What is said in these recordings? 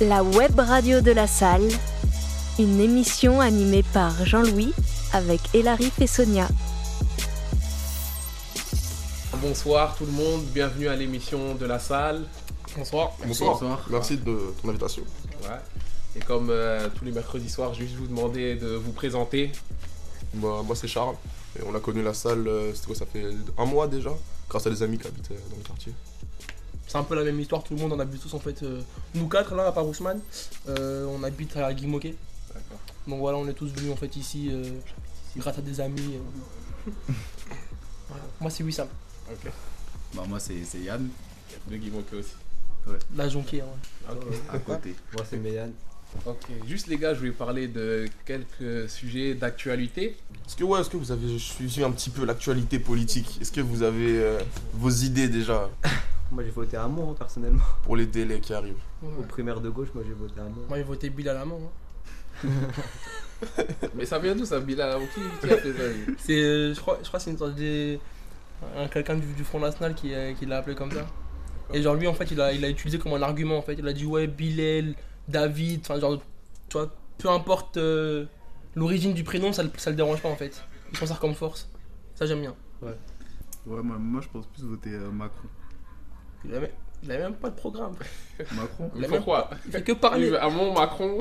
La web radio de la salle, une émission animée par Jean-Louis avec Elarif et Sonia. Bonsoir tout le monde, bienvenue à l'émission de la salle. Bonsoir. Bonsoir. Merci de ton invitation. Ouais. Et comme euh, tous les mercredis soirs, je vais juste vous demander de vous présenter. Moi, moi c'est Charles. Et on a connu la salle, euh, c'était quoi, ça fait un mois déjà, grâce à des amis qui habitent euh, dans le quartier. C'est un peu la même histoire, tout le monde en habite tous en fait. euh, nous quatre là, à part Ousmane, euh, on habite à Guimauquet. D'accord. Donc voilà, on est tous venus en fait ici euh, grâce à des amis. euh. Voilà. Moi c'est Wissam, Ok. Bah moi c'est c'est Yann De Guy Moquet aussi. la jonquière. ouais. Ok. à côté. Moi c'est Méliane. Ok. Juste les gars, je vais parler de quelques sujets d'actualité. Est-ce que, ouais, est-ce que vous avez suivi un petit peu l'actualité politique? Est-ce que vous avez euh, vos idées déjà? Moi j'ai voté à moi personnellement. pour les délais qui arrivent Au Ouais. primaire de gauche, moi j'ai voté à moi. Moi j'ai voté Bill à la main. hein. Mais ça vient d'où ça, Bilal? Qui, qui a fait ça lui? C'est, euh, je crois, je crois que c'est une sorte de. un- quelqu'un du, du Front National qui, euh, qui l'a appelé comme ça. Et genre lui en fait il a, il a utilisé comme un argument en fait. Il a dit ouais Bilal, David, enfin genre tu vois, peu importe euh, l'origine du prénom, ça, le- ça le dérange pas en fait. Il s'en sert comme force. Ça j'aime bien. Ouais moi, moi je pense plus voter euh, Macron. Il a, même, même pas de programme. Macron Il a Pourquoi Il fait que parler. À mon Macron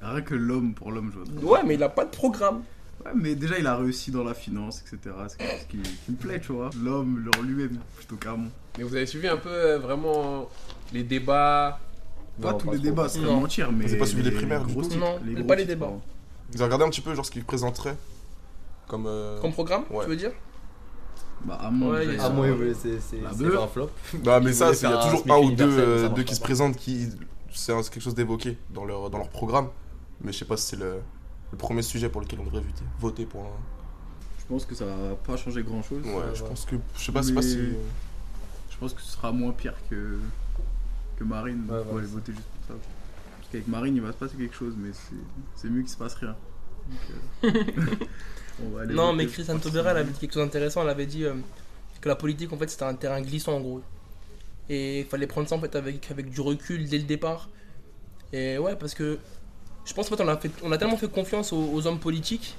Rien que l'homme pour l'homme je vote. Ouais mais il a pas de programme. Ouais mais déjà il a réussi dans la finance etc. C'est chose qui, qui me plaît tu vois. L'homme genre lui-même plutôt qu'Armand. Mais vous avez suivi un peu euh, vraiment les débats? Pas Non, tous pas les trop. débats c'est mentir mais. Vous avez pas suivi les primaires, du gros coup Non, les pas les débats. hein. Vous avez regardé un petit peu genre ce qu'ils présenteraient comme. euh, Comme programme, Ouais. tu veux dire? Bah Ouais, À moi euh, c'est un flop. Bah, mais ça, il y a toujours un ou deux, euh, deux qui se présentent qui. C'est quelque chose d'évoqué dans leur, dans leur programme. Mais je sais pas si c'est le, le premier sujet pour lequel on devrait voter, voter pour un. Je pense que ça va pas changer grand chose. Ouais, je ouais. pense que. Je sais pas, c'est pas si. Je pense que ce sera moins pire que, que Marine. Ouais, on va ouais, aller voter juste pour ça. Parce qu'avec Marine, il va se passer quelque chose, mais c'est- c'est mieux qu'il se passe rien. Donc, euh, Non, mais Christiane participer. Taubira, elle avait dit quelque chose d'intéressant. Elle avait dit euh, que la politique, en fait, c'était un terrain glissant, en gros. Et il fallait prendre ça, en fait, avec, avec du recul dès le départ. Et ouais, parce que je pense, en fait, on a, fait, on a tellement fait confiance aux, aux hommes politiques,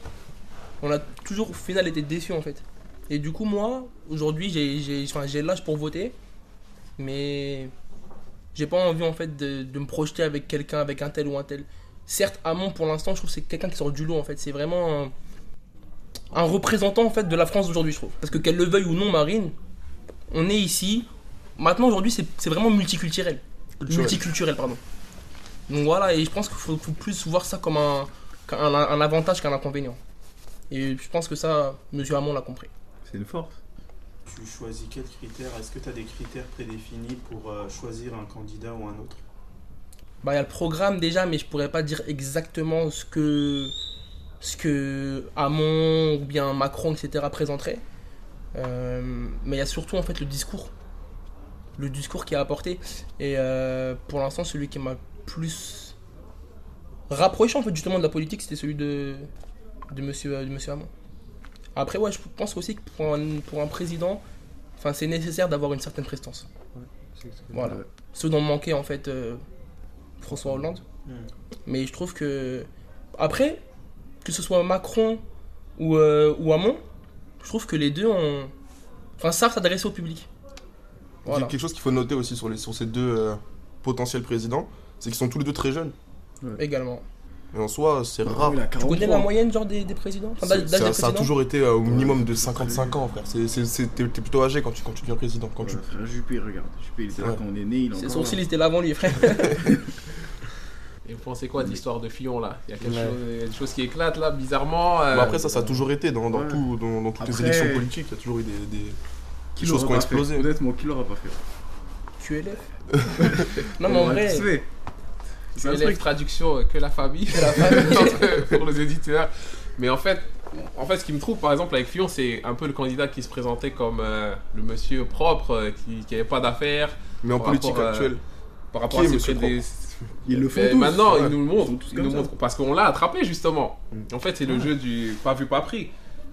on a toujours, au final, été déçus, en fait. Et du coup, moi, aujourd'hui, j'ai- j'ai enfin, j'ai l'âge pour voter, mais j'ai pas envie, en fait, de, de me projeter avec quelqu'un, avec un tel ou un tel. Certes, Hamon, pour l'instant, je trouve que c'est quelqu'un qui sort du lot, en fait. C'est vraiment un, un représentant en fait de la France d'aujourd'hui, je trouve. Parce que qu'elle le veuille ou non, Marine, on est ici. Maintenant, aujourd'hui, c'est vraiment multiculturel. Culturel. Multiculturel, pardon. Donc voilà, et je pense qu'il faut, faut plus voir ça comme un, avantage qu'un inconvénient. Et je pense que ça, Monsieur Hamon l'a compris. C'est une force. Tu choisis quels critères? Est-ce que tu as des critères prédéfinis pour euh, choisir un candidat ou un autre? Bah, il y a le programme déjà, mais je pourrais pas dire exactement ce que, ce que Hamon ou bien Macron, etc. présenteraient. Euh, mais il y a surtout en fait le discours. Le discours qui a apporté. Et euh, pour l'instant, celui qui m'a plus rapproché en fait justement de la politique, c'était celui de, de monsieur, de monsieur Hamon. Après, ouais, je pense aussi que pour un, pour un président, c'est nécessaire d'avoir une certaine prestance. Voilà. Ce dont manquait en fait euh, François Hollande. Hmm. Mais je trouve que. Après, que ce soit Macron ou, euh, ou Hamon, je trouve que les deux ont. Enfin, savent s'adresser au public. Voilà. Quelque chose qu'il faut noter aussi sur, les, sur ces deux euh, potentiels présidents, c'est qu'ils sont tous les deux très jeunes. Également. Et en soi, c'est Macron, rare. Tu connais 43. la moyenne genre des, des présidents? Enfin, Ça, des ça a toujours été euh, au minimum de Ouais, 55 ans, frère. C'est- c'est- c'est- T'es t'es plutôt âgé quand tu, quand tu deviens président. Quand tu... Frère Juppé, regarde. Juppé, il était là Ouais. quand on est né, il Ses sourcils là. ils étaient là avant lui, frère. Et vous pensez quoi de l'histoire de Fillon là? Il y a quelque Ouais. chose, qui éclatent là, bizarrement. euh, Mais après, ça, ça a toujours été dans, dans, Ouais. tout, dans, dans toutes les élections politiques. Il y a toujours eu des, des, Qui des choses qui ont explosé. Honnêtement, qui l'aura pas fait QLF. non, mais en vrai. C'est un truc. traduction euh, que la famille, la famille. pour les éditeurs. Mais en fait, en fait, ce qui me trouve par exemple avec Fillon, c'est un peu le candidat qui se présentait comme euh, le monsieur propre, euh, qui n'avait pas d'affaires Mais en politique rapport actuelle, par rapport Qui à est ses Ils le font Mais tous. maintenant, ouais. il nous le Ils nous ça. montre parce qu'on l'a attrapé justement. Mm. En fait, c'est le jeu du pas vu, pas pris.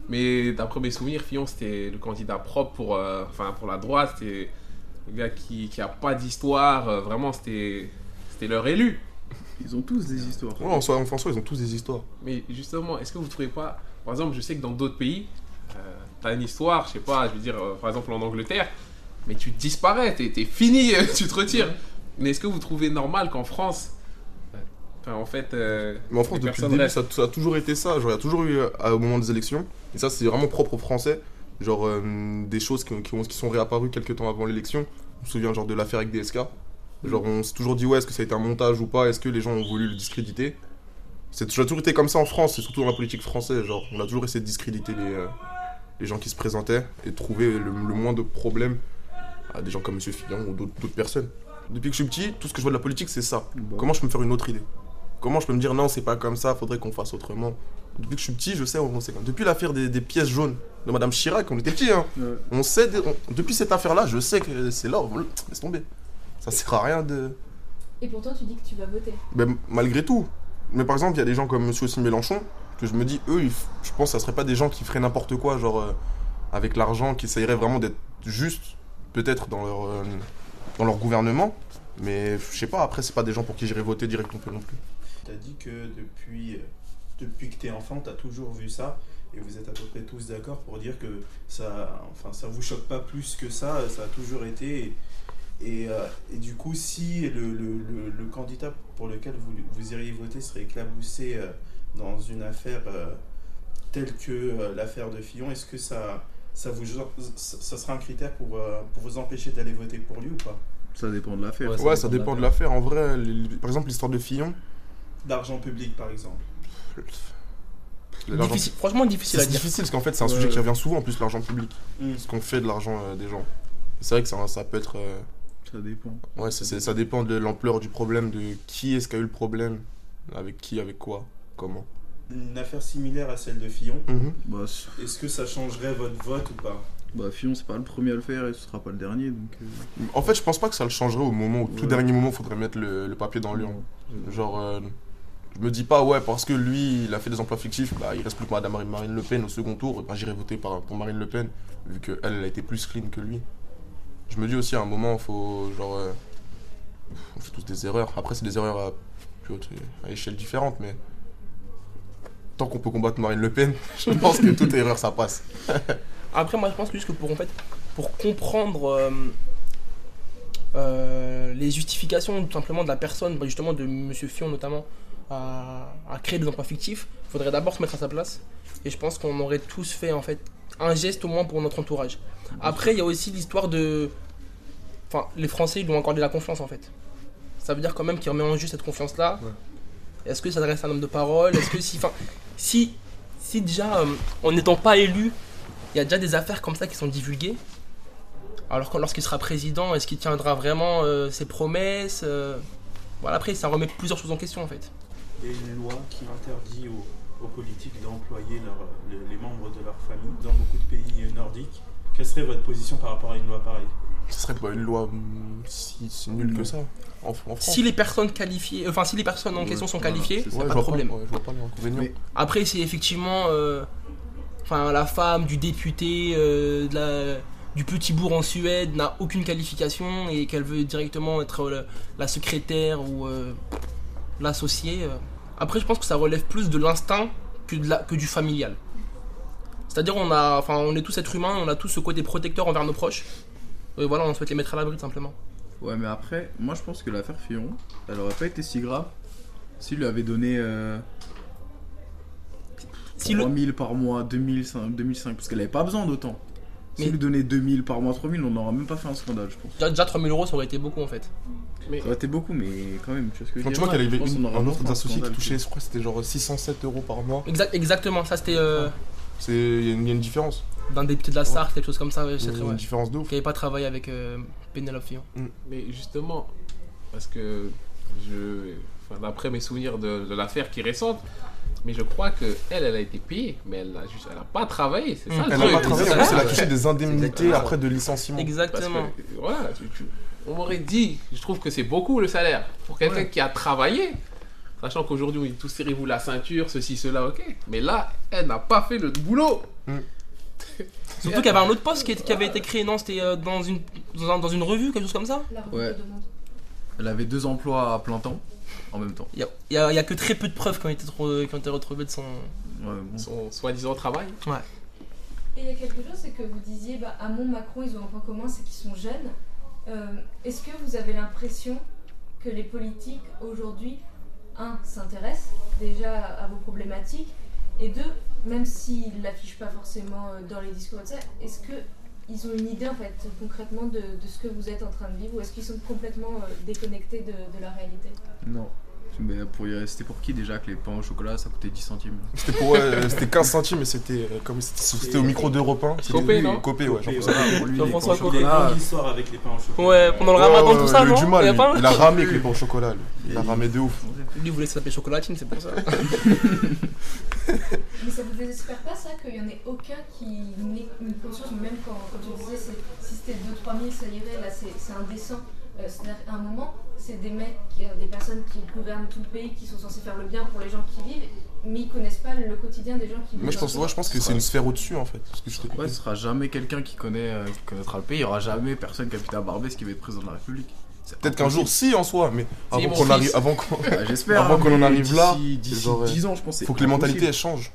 Mais d'après mes souvenirs, Fillon, c'était le candidat propre pour, euh, enfin, pour la droite. C'était le gars qui, qui a pas d'histoire. euh, vraiment, c'était c'était leur élu. Ils ont tous des histoires. Ouais, en soi, en soi, ils ont tous des histoires. Mais justement, est-ce que vous trouvez pas, par exemple, je sais que dans d'autres pays, euh, t'as une histoire, je sais pas, je veux dire, euh, par exemple en Angleterre, mais tu disparais, t'es t'es fini, tu te retires. Mais est-ce que vous trouvez normal qu'en France, enfin en fait, euh, Mais en France, depuis le début, ça, ça a toujours été ça. Genre, il y a toujours eu, euh, au moment des élections, et ça, c'est vraiment propre aux Français, genre euh, des choses qui, qui ont- qui sont réapparues quelques temps avant l'élection. Je me souviens, genre, de l'affaire avec DSK. Genre, on s'est toujours dit, ouais, est-ce que ça a été un montage ou pas? Est-ce que les gens ont voulu le discréditer? C'est toujours été comme ça en France, et surtout dans la politique française. Genre, on a toujours essayé de discréditer les, euh, les gens qui se présentaient et de trouver le, le moins de problèmes à des gens comme M. Fillon ou d'autres personnes. Depuis que je suis petit, tout ce que je vois de la politique, c'est ça. Comment je peux me faire une autre idée? Comment je peux me dire non, c'est pas comme ça, faudrait qu'on fasse autrement? Depuis que je suis petit, je sais, on sait. Depuis l'affaire des, des pièces jaunes de Madame Chirac, on était petit, hein. ouais. On sait, on- depuis cette affaire-là, je sais que c'est là, on- laisse tomber. Ça sert à rien de. Et pourtant, tu dis que tu vas voter. Ben, malgré tout. Mais par exemple, il y a des gens comme Monsieur aussi Mélenchon, que je me dis, eux, ils je pense que ça serait pas des gens qui feraient n'importe quoi, genre euh, avec l'argent, qui essaieraient vraiment d'être justes, peut-être dans leur, euh, dans leur gouvernement. Mais je sais pas, après, c'est pas des gens pour qui j'irais voter direct non plus. non plus. Tu as dit que depuis, euh, depuis que tu es enfant, tu as toujours vu ça. Et vous êtes à peu près tous d'accord pour dire que ça enfin, ça vous choque pas plus que ça. Ça a toujours été. Et, et, euh, du coup, si le, le, candidat pour lequel vous, vous iriez voter serait éclaboussé euh, dans une affaire telle que l'affaire de Fillon, est-ce que ça, ça, vous, ça, sera un critère pour, euh, pour vous empêcher d'aller voter pour lui ou pas? Ça dépend de l'affaire. Ouais, Ouais, ça dépend de l'affaire. En vrai, les- par exemple, l'histoire de Fillon. D'argent public, par exemple. Difficile- franchement difficile à C'est difficile parce qu'en fait, c'est un Ouais. sujet qui revient souvent en plus, l'argent public. Mm. Ce qu'on fait de l'argent euh, des gens. C'est vrai que ça, ça peut être. euh, Ça dépend. Ouais, ça dépend de l'ampleur du problème, de qui est-ce qui a eu le problème, avec qui, avec quoi, comment. Une affaire similaire à celle de Fillon, Bah, s- est-ce que ça changerait votre vote ou pas? Bah, Fillon, c'est pas le premier à le faire et ce sera pas le dernier. Donc, euh, En fait, je pense pas que ça le changerait au moment, au tout dernier moment, faudrait mettre le, le papier dans l'urne. Genre, euh, je me dis pas, ouais, parce que lui, il a fait des emplois fictifs, bah, il reste plus que Madame Marine- Marine Le Pen au second tour, bah, j'irai voter par- pour Marine Le Pen, vu qu'elle, elle a été plus clean que lui. Je me dis aussi, à un moment, faut, genre, euh, on fait tous des erreurs. Après, c'est des erreurs à, plus haute, à échelle différente, mais tant qu'on peut combattre Marine Le Pen, je pense que toute erreur, ça passe. Après, moi, je pense juste que pour, en fait, pour comprendre euh, euh, les justifications tout simplement de la personne, bah, justement de Monsieur Fion notamment, à, à créer des emplois fictifs, il faudrait d'abord se mettre à sa place. Et je pense qu'on aurait tous fait en fait un geste au moins pour notre entourage. Après, il y a aussi l'histoire de. Enfin, les Français, ils lui ont accordé la confiance en fait. Ça veut dire quand même qu'il remet en jeu cette confiance-là. Est-ce que ça reste un homme de parole? Est-ce que si. Enfin, si, si déjà, euh, en n'étant pas élu, il y a déjà des affaires comme ça qui sont divulguées. Alors que lorsqu'il sera président, est-ce qu'il tiendra vraiment euh, ses promesses euh, Voilà, après, ça remet plusieurs choses en question en fait. Il y a une loi qui interdit aux, politiques d'employer les, les membres de leur famille dans beaucoup de pays nordiques. Quelle serait votre position par rapport à une loi pareille? Ce serait pas une loi hum, si, si nulle que ça, en, en France. Si les personnes qualifiées, enfin si les personnes en Ouais, question sont qualifiées, c'est. Ouais, pas je de vois problème. Pas, ouais, je vois pas l'inconvénient. Mais- Après, c'est effectivement euh, enfin, la femme du député euh, de la- du petit bourg en Suède n'a aucune qualification et qu'elle veut directement être le- la secrétaire ou euh, l'associée. euh. Après, je pense que ça relève plus de l'instinct que, de la- que du familial. C'est-à-dire, on, a, enfin, on est tous êtres humains, on a tous ce côté protecteur envers nos proches. Et voilà, on souhaite les mettre à l'abri tout simplement. Ouais, mais après, moi je pense que l'affaire Fillon, elle aurait pas été si grave s'il lui avait donné euh, Si le- 3000 par mois, 2005, 2005 parce qu'elle avait pas besoin d'autant. S'il Mais- lui donnait 2000 par mois, 3000, on n'aurait même pas fait un scandale, je pense. Déjà, déjà 3000 euros, ça aurait été beaucoup en fait. Mais Ça aurait été beaucoup, mais quand même, tu vois ce que je tu vois avait une, un autre un associé qui touchait, je crois c'était genre 607 euros par mois. Exact, exactement, ça c'était euh, y, il y a une différence. D'un député de la Sarthe, quelque chose comme ça, ouais, c'est très une ouais. différence de ouf. Qui n'avait pas travaillé avec euh, Pénélope Fillon. Mais justement, parce que je, enfin, d'après mes souvenirs de, de l'affaire qui est récente, mais je crois que elle, elle a été payée, mais elle a juste, elle a pas travaillé, c'est ça. Mm. le Elle n'a pas travaillé, en plus elle a touché des indemnités après de licenciement. Parce Exactement. que, voilà, tu- tu- on m'aurait dit, je trouve que c'est beaucoup le salaire pour quelqu'un qui a travaillé. Sachant qu'aujourd'hui, oui, tous serrez-vous la ceinture, ceci, cela, ok. Mais là, elle n'a pas fait le boulot. Surtout qu'il y avait un autre poste qui, qui avait été créé, non C'était euh, dans, une, dans, un- dans une revue, quelque chose comme ça La Ouais. Elle avait deux emplois à plein temps en même temps. Il y a, que très peu de preuves qui ont été, qui ont été retrouvées de son. Ouais, bon. Son soi-disant travail. Et il y a quelque chose, c'est que vous disiez, bah, Hamon, Macron, ils ont un point commun, c'est qu'ils sont jeunes. Euh, Est-ce que vous avez l'impression que les politiques aujourd'hui, un, s'intéressent déjà à vos problématiques, et deux, même s'ils ne l'affichent pas forcément euh, dans les discours, et tout ça, est-ce qu'ils ont une idée en fait concrètement de, de ce que vous êtes en train de vivre, ou est-ce qu'ils sont complètement euh, déconnectés de, de la réalité? Non. Mais pour y rester pour qui déjà que les pains au chocolat ça coûtait 10 centimes? C'était pour ouais, euh, c'était 15 centimes, mais c'était euh, comme c'était au micro d'Europe 1. c'était- Copé, non? Copé, ouais. Copé, Jean-François. Jean-François au Il a une chocolat, longue histoire avec les pains au chocolat. Ouais, pendant le ramadan, Ouais, tout ça, il a eu du mal, Il a ramé avec les pains au chocolat. Il a ramé de ouf. Lui voulait s'appeler chocolatine, c'est pour ça. Mais ça vous désespère pas ça qu'il y en ait aucun qui n'ait une conscience, même quand, quand tu disais si c'était 2-3 000 ça irait, là c'est c'est indécent. Euh, C'est-à-dire qu'à un moment, c'est des mecs, euh, des personnes qui gouvernent tout le pays, qui sont censés faire le bien pour les gens qui vivent, mais ils connaissent pas le quotidien des gens qui vivent. Moi, je pense, ce ouais, je pense que c'est une sphère au-dessus, en fait. Parce que je Ouais, ce sera jamais quelqu'un qui connaît euh, qui connaîtra le pays. Il y aura jamais personne qui habite à Barbès qui va être président de la République. Peut-être qu'un jour, si en soi, mais avant qu'on arrive, avant qu'on, J'espère. Avant hein, qu'on en mais arrive là, genre, euh, 10 ans, je pense. faut que les mentalités elles changent.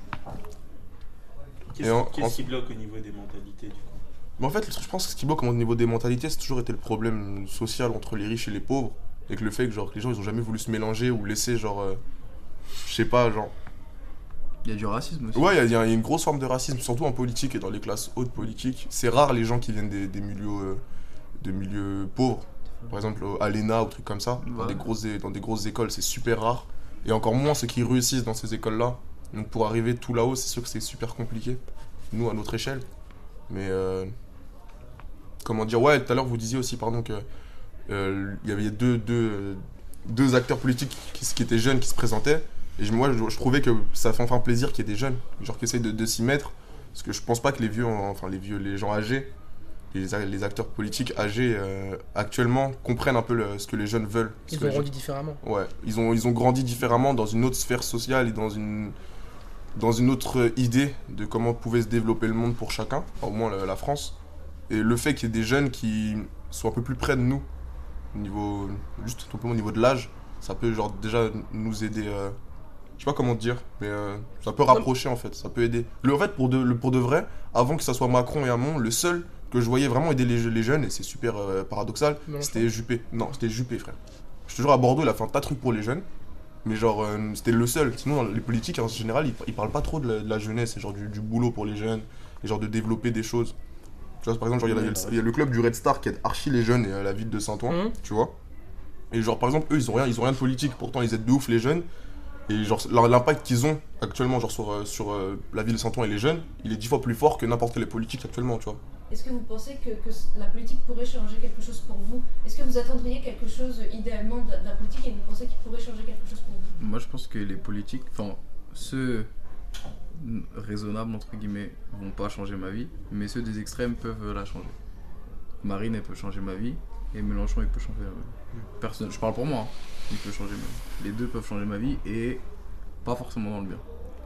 Qu'est-ce qui bloque au niveau des mentalités du coup Mais en fait, le truc, je pense que ce qui bloque au niveau des mentalités, c'est toujours été le problème social entre les riches et les pauvres. Et que le fait que genre, que les gens, ils ont jamais voulu se mélanger ou laisser, genre, euh, je sais pas, genre. Il y a du racisme aussi. Ouais, il y, a- il y a une grosse forme de racisme, surtout en politique et dans les classes hautes politiques. C'est rare les gens qui viennent des, des milieux, euh, de milieux pauvres. Par exemple, à l'ENA ou trucs comme ça. Dans, des grosses, dans des grosses écoles, c'est super rare. Et encore moins ceux qui réussissent dans ces écoles-là. Donc pour arriver tout là-haut, c'est sûr que c'est super compliqué. Nous, à notre échelle. Mais. euh, comment dire Ouais, tout à l'heure, vous disiez aussi, pardon, que. euh, Il y avait deux, deux, deux acteurs politiques qui, qui étaient jeunes qui se présentaient. Et moi, je, je trouvais que ça fait enfin plaisir qu'il y ait des jeunes, genre qui essayent de, de s'y mettre. Parce que je pense pas que les vieux, enfin les vieux, les gens âgés, les, acteurs politiques âgés euh, actuellement comprennent un peu le- ce que les jeunes veulent. Ce Ils que ont grandi différemment. Ouais, ils ont, ils ont grandi différemment dans une autre sphère sociale et dans une, dans une autre idée de comment pouvait se développer le monde pour chacun, enfin, au moins la, la France. Et le fait qu'il y ait des jeunes qui soient un peu plus près de nous, au niveau, juste tout simplement au niveau de l'âge, ça peut genre déjà nous aider. euh, je sais pas comment te dire, mais euh, ça peut rapprocher en fait, ça peut aider. Le, en fait, pour de, le, pour de vrai, avant que ça soit Macron et Hamon, le seul que je voyais vraiment aider les, les jeunes, et c'est super euh, paradoxal, c'était Juppé. Non, c'était Juppé, frère. Je te jure, à Bordeaux, il a fait un tas de trucs pour les jeunes. Mais genre, euh, c'était le seul. Sinon, les politiques, en général, ils, ils parlent pas trop de la, de la jeunesse, et genre du, du boulot pour les jeunes, et genre de développer des choses. Tu vois, par exemple, il y a- y, le- il y a le club du Red Star qui aide archi les jeunes et à la ville de Saint-Ouen, Mhm. tu vois. Et genre, par exemple, eux, ils ont rien, ils ont rien de politique, pourtant ils aident de ouf les jeunes. Et genre, l'impact qu'ils ont actuellement, genre sur, euh, sur euh, la ville de Saint-Ouen et les jeunes, il est dix fois plus fort que n'importe quelle politique actuellement, tu vois. Est-ce que vous pensez que, que la politique pourrait changer quelque chose pour vous? Est-ce que vous attendriez quelque chose euh, idéalement d'un d'un politique et vous pensez qu'il pourrait changer quelque chose pour vous? Moi, je pense que les politiques, enfin, ceux raisonnables, entre guillemets, vont pas changer ma vie, mais ceux des extrêmes peuvent la changer. Marine, elle peut changer ma vie, et Mélenchon, il peut changer. euh, Personne, je parle pour moi, hein. il peut changer ma vie. Les deux peuvent changer ma vie, et pas forcément dans le bien.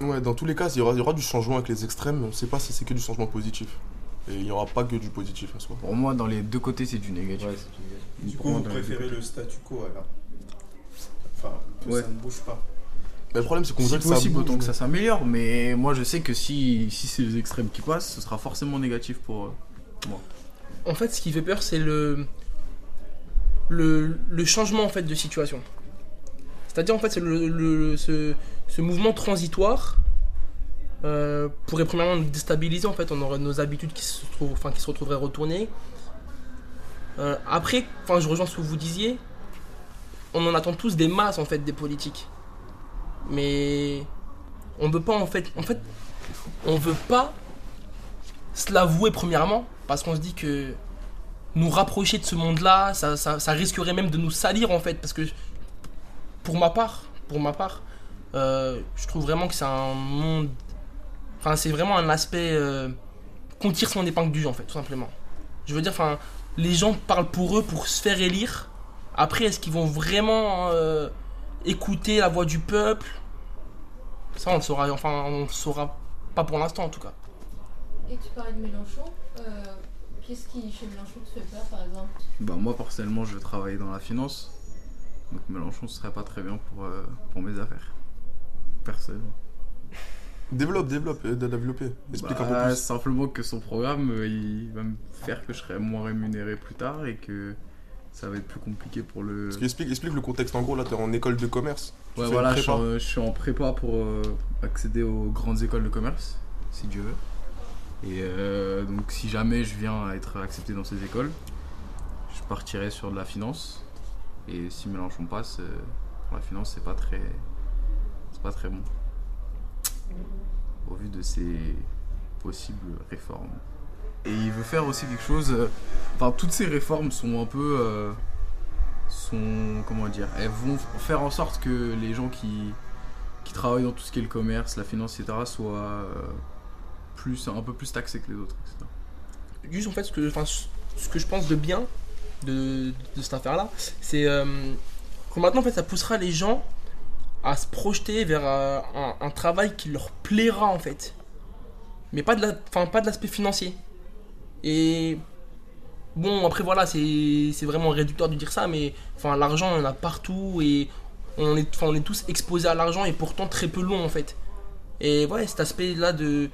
Ouais, dans tous les cas, il y aura, il y aura du changement avec les extrêmes, mais on sait pas si c'est que du changement positif. Et il n'y aura pas que du positif en soi. Pour moi, dans les deux côtés, c'est du négatif. Ouais, Du coup, vous préférez le statu quo alors Enfin, que Ouais. ça ne bouge pas. Mais le problème, c'est qu'on Si dirait que ça possible, bouge, autant que ça s'améliore, mais moi, je sais que si, si c'est les extrêmes qui passent, ce sera forcément négatif pour euh, moi. En fait, ce qui fait peur, c'est le, le, le changement en fait de situation. C'est-à-dire en fait, c'est le, le- ce, ce mouvement transitoire euh, pourrait premièrement nous déstabiliser. En fait, on aurait nos habitudes qui se, trouvent, enfin, qui se retrouveraient retournées. Euh, après, enfin, je rejoins ce que vous disiez. On en attend tous des masses en fait des politiques, mais on veut pas en fait, en fait, on veut pas se l'avouer premièrement parce qu'on se dit que nous rapprocher de ce monde-là, ça, ça, ça risquerait même de nous salir en fait parce que pour ma part, pour ma part, euh, je trouve vraiment que c'est un monde, enfin c'est vraiment un aspect euh, qu'on tire son épingle du jeu en fait tout simplement. Je veux dire, enfin les gens parlent pour eux pour se faire élire. Après, est-ce qu'ils vont vraiment euh, écouter la voix du peuple? Ça, on le saura, enfin on le saura pas pour l'instant en tout cas. Et tu parlais de Mélenchon. euh, Qu'est-ce qui, chez Mélenchon, te fait peur, par exemple? Bah, moi, personnellement, je travaille dans la finance. Donc Mélenchon, ce serait pas très bien pour, euh, pour mes affaires. Personne. Développe, développe, aide à développer. Explique un peu Bah, plus. Simplement que son programme, euh, il va me faire que je serai moins rémunéré plus tard et que ça va être plus compliqué pour le. Parce que explique, explique le contexte. En gros, là, t'es en école de commerce. Ouais, voilà, je suis, en, je suis en prépa pour euh, accéder aux grandes écoles de commerce, si Dieu veut. Et euh, donc, si jamais je viens à être accepté dans ces écoles, je partirai sur de la finance. Et si Mélenchon passe, euh, pour la finance, c'est pas très, c'est pas très bon. Au vu de ses possibles réformes. Et il veut faire aussi quelque chose. euh, Enfin, toutes ces réformes sont un peu. euh, sont. Comment dire Elles vont faire en sorte que les gens qui, qui travaillent dans tout ce qui est le commerce, la finance, etc., soient euh, plus, un peu plus taxés que les autres, etc. Juste en fait, ce que, enfin, ce que je pense de bien de, de cette affaire-là, c'est euh, que maintenant en fait, ça poussera les gens à se projeter vers euh, un, travail qui leur plaira en fait, mais pas de la, enfin, pas de l'aspect financier. Et bon, après voilà, c'est c'est vraiment réducteur de dire ça, mais enfin, l'argent, on en a partout et on est, on est tous exposés à l'argent et pourtant très peu long en fait. Et ouais, cet aspect-là de,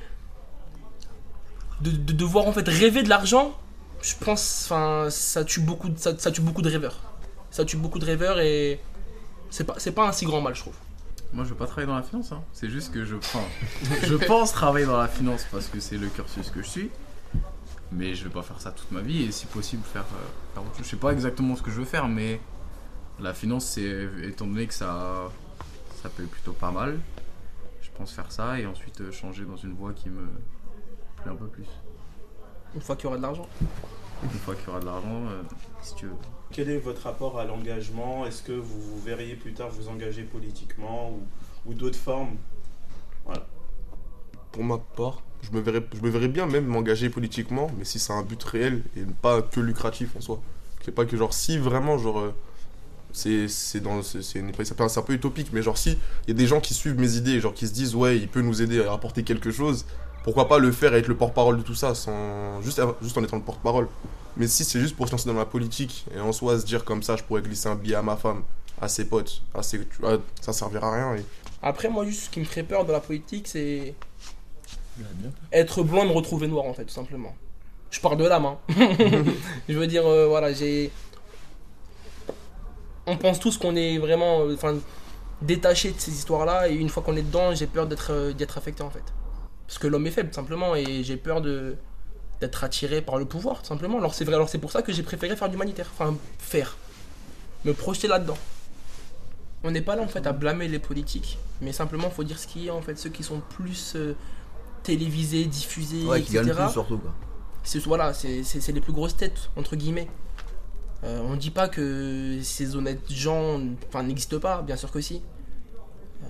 de, de devoir en fait rêver de l'argent, je pense, enfin, ça tue beaucoup, ça tue beaucoup de rêveurs. Ça tue beaucoup de rêveurs et c'est pas, c'est pas un si grand mal, je trouve. Moi, je veux pas travailler dans la finance, hein. c'est juste que je, enfin, je pense travailler dans la finance parce que c'est le cursus que je suis. Mais je vais pas faire ça toute ma vie et si possible faire, euh, faire autre chose. Je sais pas exactement ce que je veux faire, mais la finance, c'est étant donné que ça, ça paye plutôt pas mal, je pense faire ça et ensuite euh, changer dans une voie qui me plaît un peu plus. Une fois qu'il y aura de l'argent. Une fois qu'il y aura de l'argent, euh, si tu veux. Quel est votre rapport à l'engagement? Est-ce que vous vous verriez plus tard vous engager politiquement ou, d'autres formes? Pour ma part, je me verrais, je me verrais bien même m'engager politiquement, mais si c'est un but réel et pas que lucratif en soi. C'est pas que genre si vraiment genre euh, c'est c'est dans c'est c'est un peu utopique, mais genre si il y a des gens qui suivent mes idées, genre qui se disent ouais il peut nous aider à apporter quelque chose, pourquoi pas le faire et être le porte-parole de tout ça sans juste juste en étant le porte-parole. Mais si c'est juste pour se lancer dans la politique et en soi se dire comme ça je pourrais glisser un billet à ma femme, à ses potes, à ses, tu vois, ça servira à rien. Et... Après, moi, juste ce qui me ferait peur dans la politique, c'est être blanc et me retrouver noir, en fait, tout simplement. Je pars de l'âme, hein. je veux dire, euh, voilà, j'ai. On pense tous qu'on est vraiment euh, enfin, détaché de ces histoires-là, et une fois qu'on est dedans, j'ai peur d'être euh, d'être affecté, en fait. Parce que l'homme est faible, tout simplement, et j'ai peur de d'être attiré par le pouvoir, tout simplement. Alors c'est vrai, alors c'est pour ça que j'ai préféré faire d'humanitaire, enfin faire, me projeter là-dedans. On n'est pas là en fait à blâmer les politiques, mais simplement faut dire ce qui est en fait, ceux qui sont plus euh, télévisés, diffusés, Ouais, qui etc. gagne plus surtout quoi. C'est voilà, c'est les plus grosses têtes entre guillemets. Euh, on dit pas que ces honnêtes gens, enfin n'existent pas, bien sûr que si. Euh,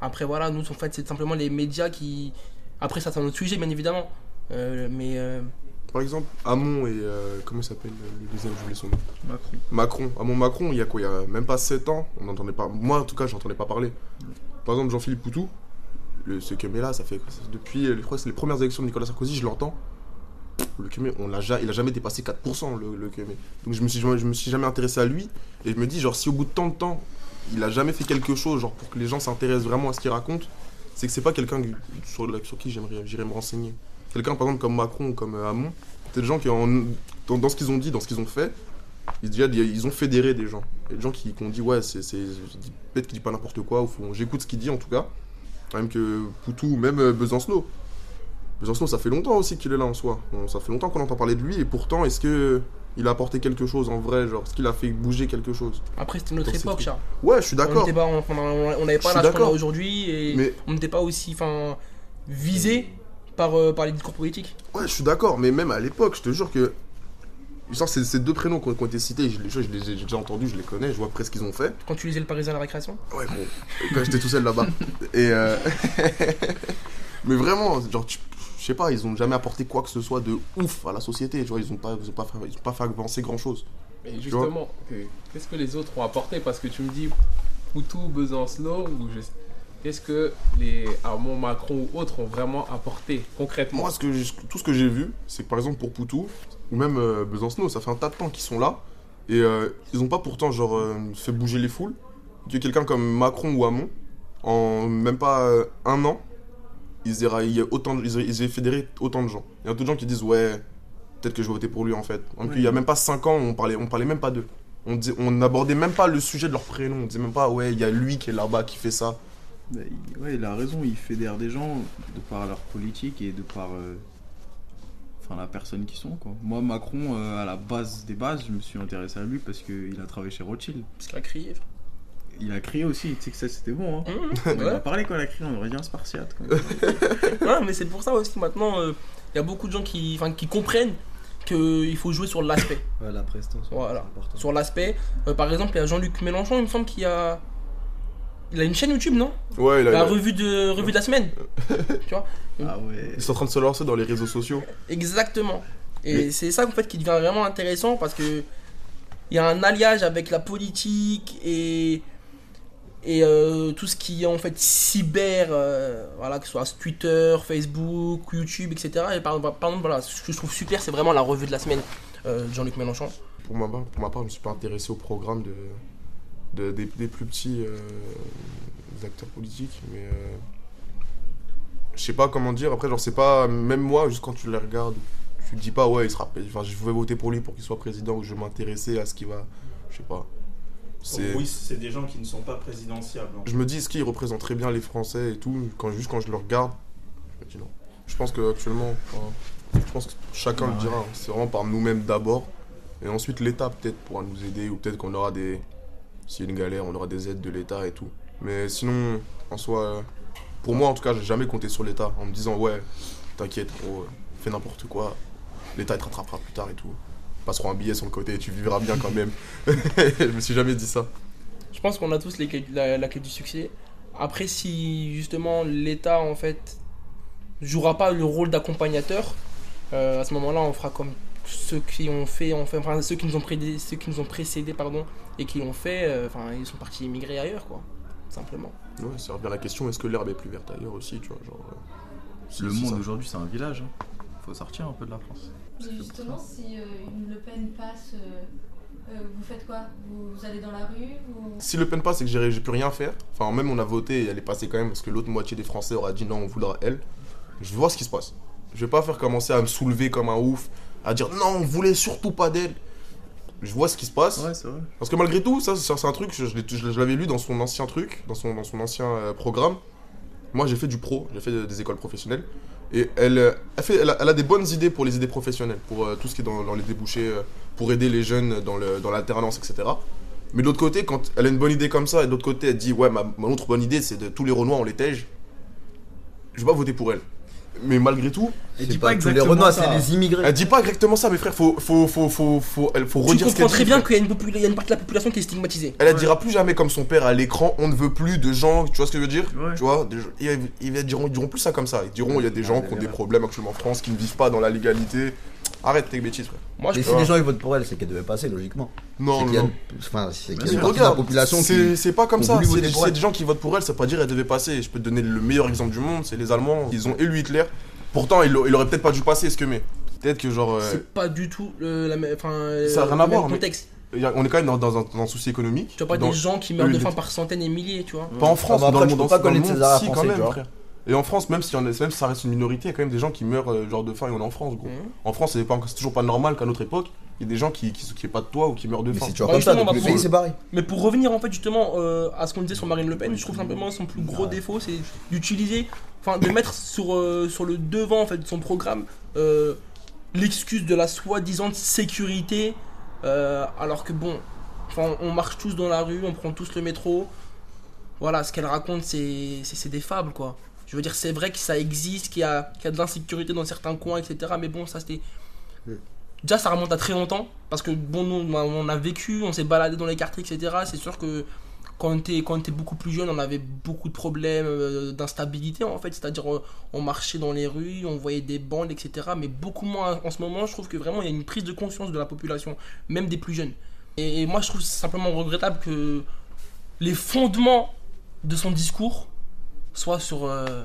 après voilà, nous en fait c'est simplement les médias qui. Après ça c'est un autre sujet bien évidemment, mais euh, Par exemple, Hamon et. euh, comment il s'appelle le deuxième J'ai oublié son nom. Macron. Macron. Hamon Macron, il y a quoi Il y a même pas 7 ans, on n'entendait pas. Moi en tout cas, j'entendais pas parler. Par exemple, Jean-Philippe Poutou, le, ce Kemé là, ça fait. Depuis, euh, je crois que c'est les premières élections de Nicolas Sarkozy, je l'entends. Le Kemé, on l'a ja- il a jamais dépassé 4% le, le. Donc je me, suis, je me suis jamais intéressé à lui. Et je me dis, genre, si au bout de tant de temps, il a jamais fait quelque chose, genre pour que les gens s'intéressent vraiment à ce qu'il raconte, c'est que c'est pas quelqu'un que- sur, sur qui j'aimerais j'irais me renseigner. Quelqu'un par exemple comme Macron ou comme euh, Hamon, c'est des gens qui, en- dans, dans ce qu'ils ont dit, dans ce qu'ils ont fait, ils, déjà, ils ont fédéré des gens. Il y a des gens qui, qui ont dit, ouais, c'est peut-être qu'il dit pas n'importe quoi, ou j'écoute ce qu'il dit en tout cas. Même que Poutou, même euh, Besancenot. Besancenot, ça fait longtemps aussi qu'il est là en soi. Bon, ça fait longtemps qu'on entend parler de lui, et pourtant, est-ce que il a apporté quelque chose en vrai Genre, est-ce qu'il a fait bouger quelque chose? Après c'était notre époque. Charles. Ouais, je suis d'accord. on n'avait pas l'âge qu'on a aujourd'hui et Mais on n'était pas aussi visé par, euh, par les discours politiques. Ouais, je suis d'accord, mais même à l'époque, je te jure que. Genre, ces, ces deux prénoms qui ont, qui ont été cités, je les, je les ai j'ai déjà entendus, je les connais, je vois presque ce qu'ils ont fait. Quand tu lisais le Parisien à la récréation? Ouais, bon, quand j'étais tout seul là-bas. Et. euh, mais vraiment, genre, tu- je sais pas, ils ont jamais apporté quoi que ce soit de ouf à la société, tu vois, ils ont pas, ils ont pas, fait, ils ont pas fait avancer grand-chose. Mais vois? justement, que- qu'est-ce que les autres ont apporté? Parce que tu me dis Poutou, Besancenot, ou je... qu'est-ce que les Armand Macron ou autres ont vraiment apporté concrètement Moi, ce que j'ai- tout ce que j'ai vu, c'est que par exemple pour Poutou, ou même euh, Besancenot, ça fait un tas de temps qu'ils sont là, Et euh, ils ont pas pourtant genre euh, fait bouger les foules. Que quelqu'un comme Macron ou Hamon, en même pas euh, un an, ils aient, ra- il y a autant, de- ils aient, ils aient fédéré autant de gens. Il y a d'autres gens qui disent ouais, peut-être que je vais voter pour lui en fait. Donc Ouais. il y a même pas 5 ans, on parlait, on parlait même pas d'eux. On n'abordait même pas le sujet de leur prénom. On disait même pas ouais, il y a lui qui est là-bas qui fait ça. Bah, il- ouais, il a raison, il fédère des gens de par leur politique et de par euh, enfin, la personne qu'ils sont. Quoi. Moi, Macron, euh, à la base des bases, je me suis intéressé à lui parce qu'il a travaillé chez Rothschild. Parce qu'il a crié. Il a crié aussi, tu sais que ça c'était bon. Hein. Mmh, Il a ouais. parlé quand il a crié, on aurait dit un spartiate. Ouais, mais c'est pour ça aussi maintenant, euh, il y a beaucoup de gens qui, enfin, qui comprennent qu'il faut jouer sur l'aspect. Ouais, la prestance. Voilà. c'est important. Sur l'aspect, euh, par exemple, il y a Jean-Luc Mélenchon, il me semble qu'il a. Il a une chaîne YouTube, non Ouais, il a- La il a- revue de, revue de la semaine. tu vois ah ouais. ils sont en train de se lancer dans les réseaux sociaux. Exactement. Et Mais- c'est ça en fait qui devient vraiment intéressant parce que il y a un alliage avec la politique et et euh, tout ce qui est en fait cyber, euh, voilà, que ce soit Twitter, Facebook, YouTube, etc. Et par, par exemple, voilà, ce que je trouve super, c'est vraiment la revue de la semaine euh, de Jean-Luc Mélenchon. Pour ma, part, pour ma part, je me suis pas intéressé au programme de, de- des, des plus petits euh, acteurs politiques, mais euh, je sais pas comment dire. Après, genre, c'est pas même moi, juste quand tu les regardes, tu te dis pas ouais, il sera, enfin, je vais voter pour lui pour qu'il soit président ou je vais m'intéresser à ce qu'il va, je sais pas. C'est, Oui, c'est des gens qui ne sont pas présidentiables. je me dis, est-ce qu'il représente très bien les Français et tout. Quand juste quand je le regarde, je me dis non. Je pense que actuellement, enfin, je pense que chacun le Ouais. dira. hein. C'est vraiment par nous-mêmes d'abord. Et ensuite, l'État peut-être pourra nous aider, ou peut-être qu'on aura des. S'il y a une galère, on aura des aides de l'État et tout. Mais sinon, en soi, pour moi en tout cas, j'ai jamais compté sur l'État en me disant, ouais, t'inquiète, fais n'importe quoi. L'État, te rattrapera plus tard et tout. Passeront un billet sur le côté et tu vivras bien quand même. je me suis jamais dit ça. Je pense qu'on a tous la, la clé du succès. Après, si justement l'État en fait jouera pas le rôle d'accompagnateur, euh, à ce moment-là, on fera comme ceux qui ont fait, enfin, ceux qui nous ont ceux qui nous ont précédés, pardon, et qui l'ont fait. euh, Enfin, ils sont partis immigrer ailleurs, quoi, simplement. Ouais, ça revient à la question, est-ce que l'herbe est plus verte ailleurs aussi, tu vois, genre... euh, si- Le si monde aujourd'hui, c'est un village. hein. Faut sortir un peu de la France. Mais justement, si euh, une Le Pen passe, euh, vous faites quoi? Vous allez dans la rue vous... Si Le Pen passe, c'est que j'ai j'ai pu rien faire. Enfin, même on a voté et elle est passée quand même parce que l'autre moitié des Français aura dit non, on voudra elle. Je vais voir ce qui se passe. Je vais pas faire commencer à me soulever comme un ouf, à dire non, on voulait surtout pas d'elle. Je vois ce qui se passe. Ouais, c'est vrai. Parce que malgré tout, ça, c'est un truc, je, l'avais lu dans son ancien truc, dans son, dans son ancien euh, programme. Moi, j'ai fait du pro, j'ai fait des écoles professionnelles. Et elle, euh, elle, fait, elle, a, elle a des bonnes idées pour les idées professionnelles, pour euh, tout ce qui est dans, dans les débouchés, euh, pour aider les jeunes dans le- dans l'alternance, etc. Mais de l'autre côté, quand elle a une bonne idée comme ça, et de l'autre côté, elle dit Ouais, ma, ma autre bonne idée, c'est de tous les Renois, on les tège. Je vais pas voter pour elle. Mais malgré tout, Elle C'est dit pas, pas tous les exactement Renois, ça. c'est les immigrés. elle dit pas exactement ça, mes frères. Faut, faut, faut, faut, faut, elle- faut Tu redire ce qu'elle comprends très dit, bien frère. qu'il y, a une popula- il y a une partie de la population qui est stigmatisée. Elle ne Ouais. dira plus jamais comme son père à l'écran, on ne veut plus de gens, tu vois ce que je veux dire? Ouais. Tu vois, ils, ils diront, ils diront plus ça comme ça. Ils diront, il y a des gens qui ont mais des problèmes actuellement en France, qui ne vivent pas dans la légalité. Arrête tes bêtises, frère. Moi, je Et si les gens ils votent pour elle, c'est qu'elle devait passer logiquement. Non, y a non. Enfin, c'est qu'il y a Mais une partie de la population c'est qui. c'est pas comme ça. C'est des, elle. des gens qui votent pour elle, ça veut pas dire qu'elle devait passer. Je peux te donner le meilleur exemple du monde, c'est les Allemands. Ils ont élu Hitler. Pourtant, il, il aurait peut-être pas dû passer, ce que mais. Peut-être que genre. euh, c'est pas du tout le, la même, enfin, Ça a rien le à même voir, mais- contexte. a- on est quand même dans, dans un, dans un souci économique. Tu vois pas Dans- des gens qui meurent de faim par centaines et milliers, tu vois. Pas en France, Ah bah dans après, le tu monde, pas dans le connaître arabes si, quand français, même, tu vois. frère. Et en France, même si, on est- même si ça reste une minorité, il y a quand même des gens qui meurent euh, genre de faim et on est en France, gros. Mhm. En France, c'est pas- c'est toujours pas normal qu'à notre époque, il y ait des gens qui, qui s'occupent pas de toi ou qui meurent de Mais faim. si tu vois Bah, comme ça, bah, pays, c'est pareil. Mais pour revenir en fait justement euh, à ce qu'on disait sur Marine Le Pen, je trouve simplement son plus gros défaut, c'est d'utiliser, enfin de mettre sur, euh, sur le devant en fait de son programme euh, l'excuse de la soi-disant sécurité, euh, alors que bon, enfin on marche tous dans la rue, on prend tous le métro. Voilà, ce qu'elle raconte, c'est c'est- c'est des fables quoi. Je veux dire, c'est vrai que ça existe, qu'il y a, qu'il y a de l'insécurité dans certains coins, etc. Mais bon, ça c'était. Déjà, ça remonte à très longtemps. Parce que, bon, nous, on a vécu, on s'est baladé dans les quartiers, etc. C'est sûr que quand on, était, quand on était beaucoup plus jeune, on avait beaucoup de problèmes euh, d'instabilité, en fait. C'est-à-dire, euh, on marchait dans les rues, on voyait des bandes, etc. Mais beaucoup moins en ce moment, je trouve que vraiment, il y a une prise de conscience de la population, même des plus jeunes. Et, et moi, je trouve simplement regrettable que les fondements de son discours soient sur, euh,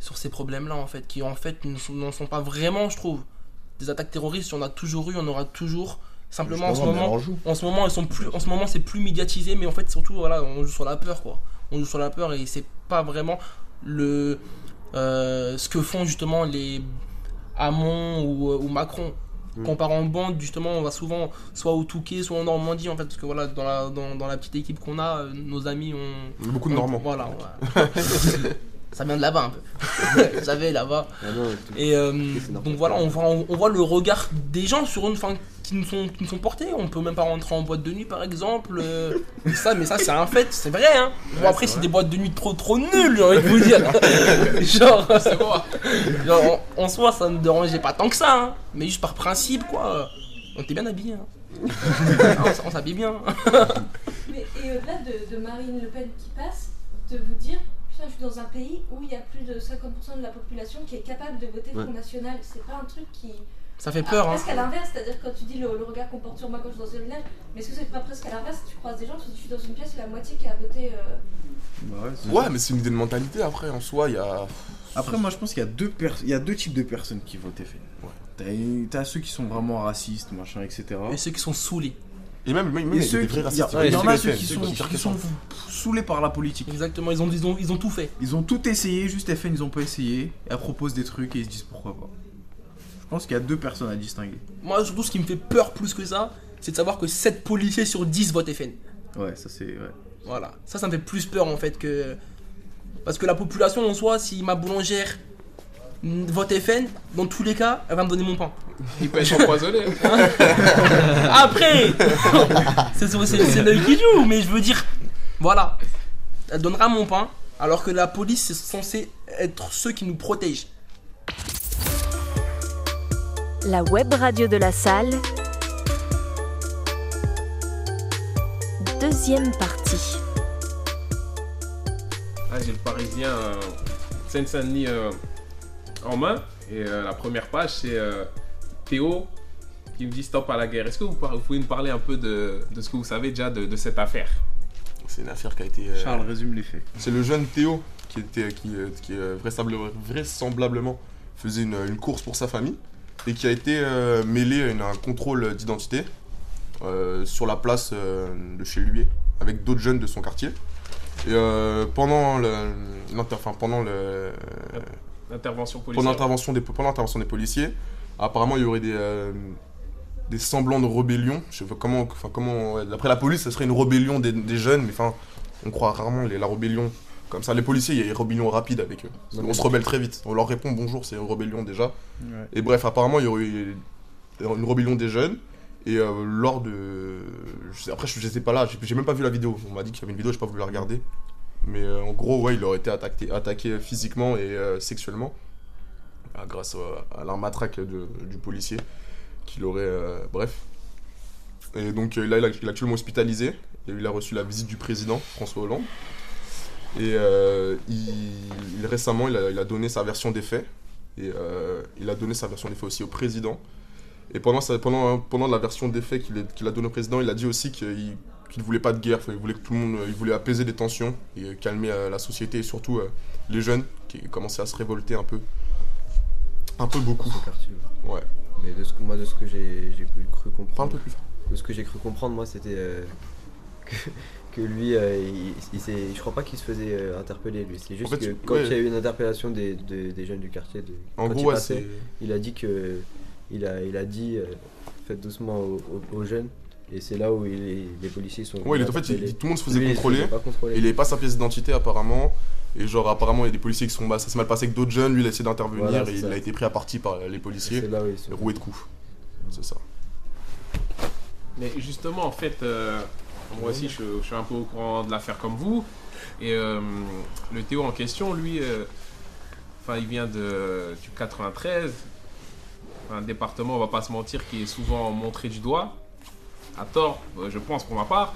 sur ces problèmes-là, en fait. Qui, en fait, ne sont- n'en sont pas vraiment, je trouve des attaques terroristes, en a toujours eu, on aura toujours. Simplement, en ce moment, on en ce moment, sont plus, en ce moment, c'est plus médiatisé, mais en fait, surtout, voilà, on joue sur la peur, quoi. On joue sur la peur et c'est pas vraiment le euh, ce que font justement les Hamon ou, ou Macron. Mm. Quand on part en bande, justement, on va souvent soit au Touquet, soit en Normandie, en fait, parce que voilà, dans la, dans, dans la petite équipe qu'on a, euh, nos amis ont. Beaucoup de Normands. Voilà, ouais. ça vient de là-bas un peu. Vous savez, là-bas. Ah Et euh, donc voilà, on voit, on, voit le regard des gens sur une fin qui nous sont, qui nous sont portés. On peut même pas rentrer en boîte de nuit par exemple. euh, ça, mais ça c'est un fait, c'est vrai. Hein. Bon, après, c'est des boîtes de nuit trop trop nulles, j'ai envie de vous dire. genre, C'est moi. genre, en, en soi, ça ne me dérangeait pas tant que ça. hein. Mais juste par principe, quoi. On était bien habillés. Hein. on s'habille bien. Mais, et au-delà de, de Marine Le Pen qui passe, de vous dire, putain, je suis dans un pays où il y a plus de 50% de la population qui est capable de voter Ouais. Front National. C'est pas un truc qui. Ça fait Ah, peur. Hein. presque à l'inverse, c'est-à-dire quand tu dis le, le regard qu'on porte sur moi quand je suis dans un village, mais est-ce que c'est pas presque à l'inverse Tu croises des gens, tu dis, je suis dans une pièce, il y a la moitié qui a voté. euh, Bah ouais, mais c'est une idée de mentalité après, en soi, il y a. Après, moi, je pense qu'il y a deux pers- il y a deux types de personnes qui votent FN. Ouais. T'as- T'as ceux qui sont vraiment racistes, machin, etc. Et ceux qui sont saoulés. Et même, même, Et ceux des qui- vrais il y a- racistes. il y en a ceux qui sont, qui sont saoulés par la politique. Exactement, ils ont, ils ont, ils ont tout fait. Ils ont tout essayé, juste FN, ils ont pas essayé. Elles proposent des trucs et ils se disent pourquoi pas. Je pense qu'il y a deux personnes à distinguer. Moi, surtout, ce qui me fait peur plus que ça, c'est de savoir que 7 policiers sur 10 votent FN. Ouais, ça c'est. Ouais. Voilà. Ça, ça me fait plus peur en fait que. Parce que la population en soi, si ma boulangère vote FN, dans tous les cas, elle va me donner mon pain. Il peut être empoisonné. Après C'est c'est- c'est l'œil qui joue, mais je veux dire. Voilà. Elle donnera mon pain, alors que la police, c'est censé être ceux qui nous protègent. La web radio de la salle. Deuxième partie. Ah, j'ai le Parisien euh, Seine-Saint-Denis euh, en main. Et euh, la première page, c'est euh, Théo qui me dit stop à la guerre. Est-ce que vous, pouvez nous parler un peu de, de ce que vous savez déjà de, de cette affaire? C'est une affaire qui a été. euh, Charles, résume les faits. C'est le jeune Théo qui, était, qui, qui vraisemblablement, vraisemblablement faisait une, une course pour sa famille et qui a été euh, mêlé à une- un contrôle d'identité euh, sur la place euh, de chez lui avec d'autres jeunes de son quartier. Et euh, pendant le, pendant le, L'intervention pendant l'intervention des, pendant l'intervention des policiers, apparemment il y aurait des, euh, des semblants de rébellion. Je sais pas comment, enfin, comment ouais, d'après la police, ce serait une rébellion des, des jeunes, mais enfin, on croit rarement les, la rébellion comme ça. Les policiers, il y a une rébellion rapide avec eux. On se rebelle très vite. On leur répond bonjour, c'est une rébellion déjà. Ouais. Et bref, apparemment il y aurait eu une rébellion des jeunes. Et euh, lors de. je sais- après, je n'étais pas là, j'ai j'ai même pas vu la vidéo. On m'a dit qu'il y avait une vidéo, j'ai pas voulu la regarder. Mais euh, en gros, ouais, il aurait été attaqué, attaqué physiquement et euh, sexuellement. Ah, grâce à, à la matraque de- du policier. Qu'il aurait. euh, bref. Et donc euh, là, il, est actuellement hospitalisé. Et il a reçu la visite du président, François Hollande. Et euh, récemment, il a, donné sa version des faits. Et euh, il a donné sa version des faits aussi au président. Et pendant, la version des faits qu'il a donnée au président, il a dit aussi qu'il qu'il voulait pas de guerre, il voulait que tout le monde, il voulait apaiser les tensions et euh, calmer euh, la société et surtout euh, les jeunes qui commençaient à se révolter un peu, un peu beaucoup. Ouais. Mais de ce que, moi, de ce que j'ai cru Parle un comprendre, peu plus fort. de ce que j'ai cru comprendre, moi, c'était euh, que, que lui, euh, il, je crois pas qu'il se faisait euh, interpeller, lui. C'est juste fait, que quand ouais. il y a eu une interpellation des, de- des jeunes du quartier, de, En quand gros, il ouais, passait, c'est. il a dit que il a, il a dit euh, faites doucement aux, aux- aux jeunes et c'est là où il- les policiers sont Ouais, il est- en fait, il- tout le monde se faisait contrôler. Il n'avait pas sa pièce d'identité apparemment. Et genre apparemment il y a des policiers qui sont bah, ça s'est mal passé avec d'autres jeunes, lui il a essayé d'intervenir Voilà, et il a été pris à partie par les policiers, c'est là roué de coups. C'est ça. Mais justement, en fait, euh, moi aussi, je, je suis un peu au courant de l'affaire comme vous. Et euh, le Théo en question, lui, euh, enfin, il vient de, du 93, un département, on va pas se mentir, qui est souvent montré du doigt, à tort, euh, je pense pour ma part.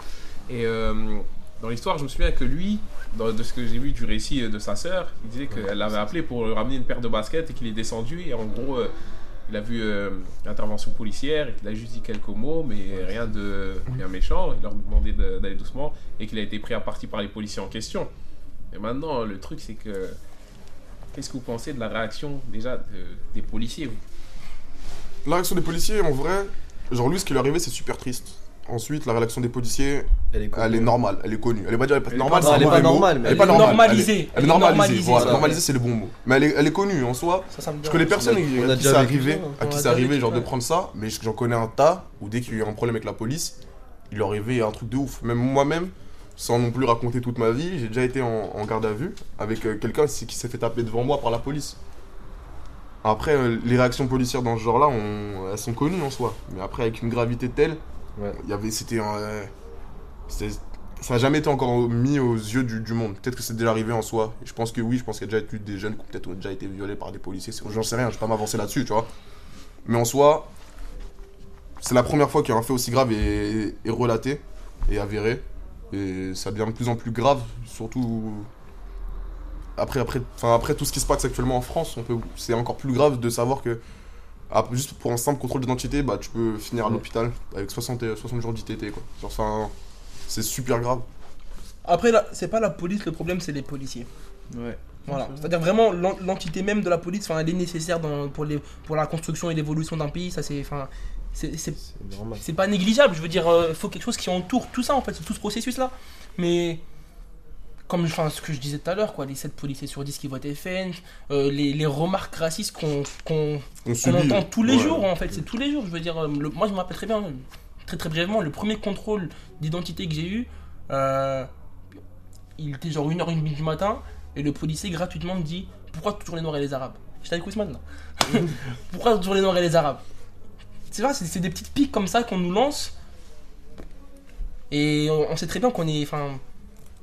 Et euh, dans l'histoire, je me souviens que lui, de ce que j'ai vu du récit euh, de sa sœur, il disait qu'elle l'avait appelé pour lui ramener une paire de baskets et qu'il est descendu. Et en gros, il a vu l'intervention policière et qu'il a juste dit quelques mots, mais rien de bien méchant. Il leur demandait de- d'aller doucement et qu'il a été pris à partie par les policiers en question. Et maintenant, le truc, c'est que. Qu'est-ce que vous pensez de la réaction déjà de- des policiers La réaction des policiers, en vrai, Genre, lui, ce qui lui est arrivé, c'est super triste. Ensuite, la réaction des policiers, Elle est, elle est normale, elle est connue. Elle est pas dire Elle est normale, pas- c'est un elle est mauvais pas mot. normale, mais Elle est pas normale. normalisée. Elle est- Elle Elle est est normalisée. normalisée, Voilà, ça. normalisée, c'est le bon mot. Mais elle est, elle est connue en soi. Ça, ça me a- à qui c'est arrivé, ça, à qui c'est arrivé genre de prendre ça, mais j'en connais un tas où dès qu'il y a eu un problème avec la police, il leur arrivait un truc de ouf. Même moi-même, sans non plus raconter toute ma vie, j'ai déjà été en, en garde à vue avec euh, quelqu'un qui qui s'est fait taper devant moi par la police. Après, euh, les réactions policières dans ce genre-là, on- elles sont connues en soi. Mais après, avec une gravité telle, Ouais. il y avait, c'était, un, euh, ça n'a jamais été encore mis aux yeux du, du monde. Peut-être que c'est déjà arrivé en soi. Et je pense que oui, je pense qu'il y a déjà eu des jeunes qui ont peut-être déjà été violés par des policiers. J'en sais rien, je vais pas m'avancer là-dessus, tu vois. Mais en soi, c'est la première fois qu'un fait aussi grave est, est relaté et avéré. Et ça devient de plus en plus grave, surtout après, après, enfin, après tout ce qui se passe actuellement en France. On peut, c'est encore plus grave de savoir que ah, juste pour un simple contrôle d'identité, bah, tu peux finir à Ouais. l'hôpital avec 60, et- 60 jours d'ITT. Quoi. Genre, Enfin, c'est super grave. Après, là, c'est pas la police, le problème, c'est les policiers. Ouais. Voilà. C'est-à-dire vraiment l'en- l'entité même de la police, enfin, elle est nécessaire dans- pour, les, pour la construction et l'évolution d'un pays. Ça, c'est, enfin, c'est, c'est, C'est normal. c'est pas négligeable. Je veux dire, il faut quelque chose qui entoure tout ça, en fait, tout ce processus-là. Mais comme enfin, ce que je disais tout à l'heure, quoi, les 7 policiers sur 10 qui votent FN, euh, les, les remarques racistes qu'on, entend tous les ouais. jours en fait, c'est tous les jours. Je veux dire, euh, le- moi je me rappelle très bien, très très brièvement, le premier contrôle d'identité que j'ai eu, euh, il était genre 1h30 du matin, et le policier gratuitement me dit Pourquoi toujours les Noirs et les Arabes? J'étais avec Ousmane là. Pourquoi toujours les Noirs et les Arabes? C'est vrai, c'est c'est des petites piques comme ça qu'on nous lance, et on, on sait très bien qu'on est. Enfin,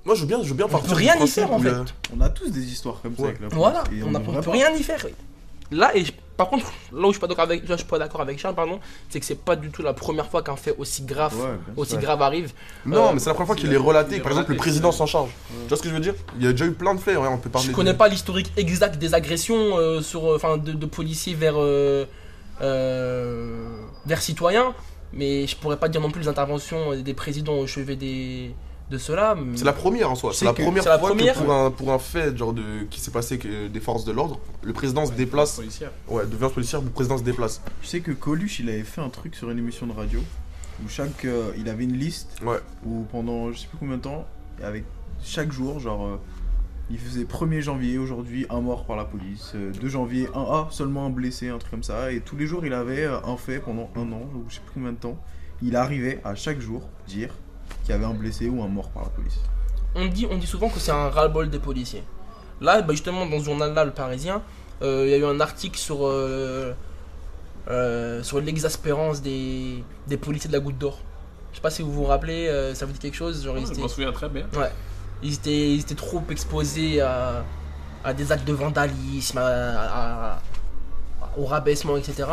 Moi, je veux bien, je veux bien on partir peut du rien y faire en fait. la- On a tous des histoires comme ça avec la police. Voilà, et on ne devrait peut pas. rien y faire. Là, et par contre, là où je suis pas d'accord avec, là, je suis pas d'accord avec Charles, pardon, c'est que c'est pas du tout la première fois qu'un fait aussi grave, Ouais, aussi grave arrive. Non, Euh, mais c'est la première fois il qu'il est relaté. Par exemple, le président s'en charge. Tu vois ce que je veux dire? Il y a déjà eu plein de faits. ouais, on peut parler. Je de- connais pas l'historique exact des agressions euh, sur, euh, enfin, de, de policiers vers, euh, euh, vers citoyens, mais je pourrais pas dire non plus les interventions des présidents au chevet des, de cela. C'est la première en soi. C'est la première la fois première. que pour un, pour un fait genre de, qui s'est passé que des forces de l'ordre, le président se déplace. Ouais, de violence policière, le président se déplace. Je sais que Coluche, il avait fait un truc sur une émission de radio où chaque, euh, il avait une liste Ouais. où pendant je sais plus combien de temps, avec chaque jour, genre, euh, il faisait 1er janvier, aujourd'hui un mort par la police, euh, 2 janvier, un A, seulement un blessé, un truc comme ça, et tous les jours il avait euh, un fait pendant un an, ou je sais plus combien de temps. Il arrivait à chaque jour dire qu'il y avait un blessé ou un mort par la police. on dit, on dit souvent que c'est un ras-le-bol des policiers. Là, bah, justement, dans ce journal-là, le Parisien, euh, il y a eu un article sur, euh, euh, sur l'exaspérance des, des policiers de la Goutte d'Or. Je sais pas si vous vous rappelez, euh, ça vous dit quelque chose genre, Je m'en souviens très bien. ils, étaient, ils étaient trop exposés à, à des actes de vandalisme, à- à- au rabaissement, etc.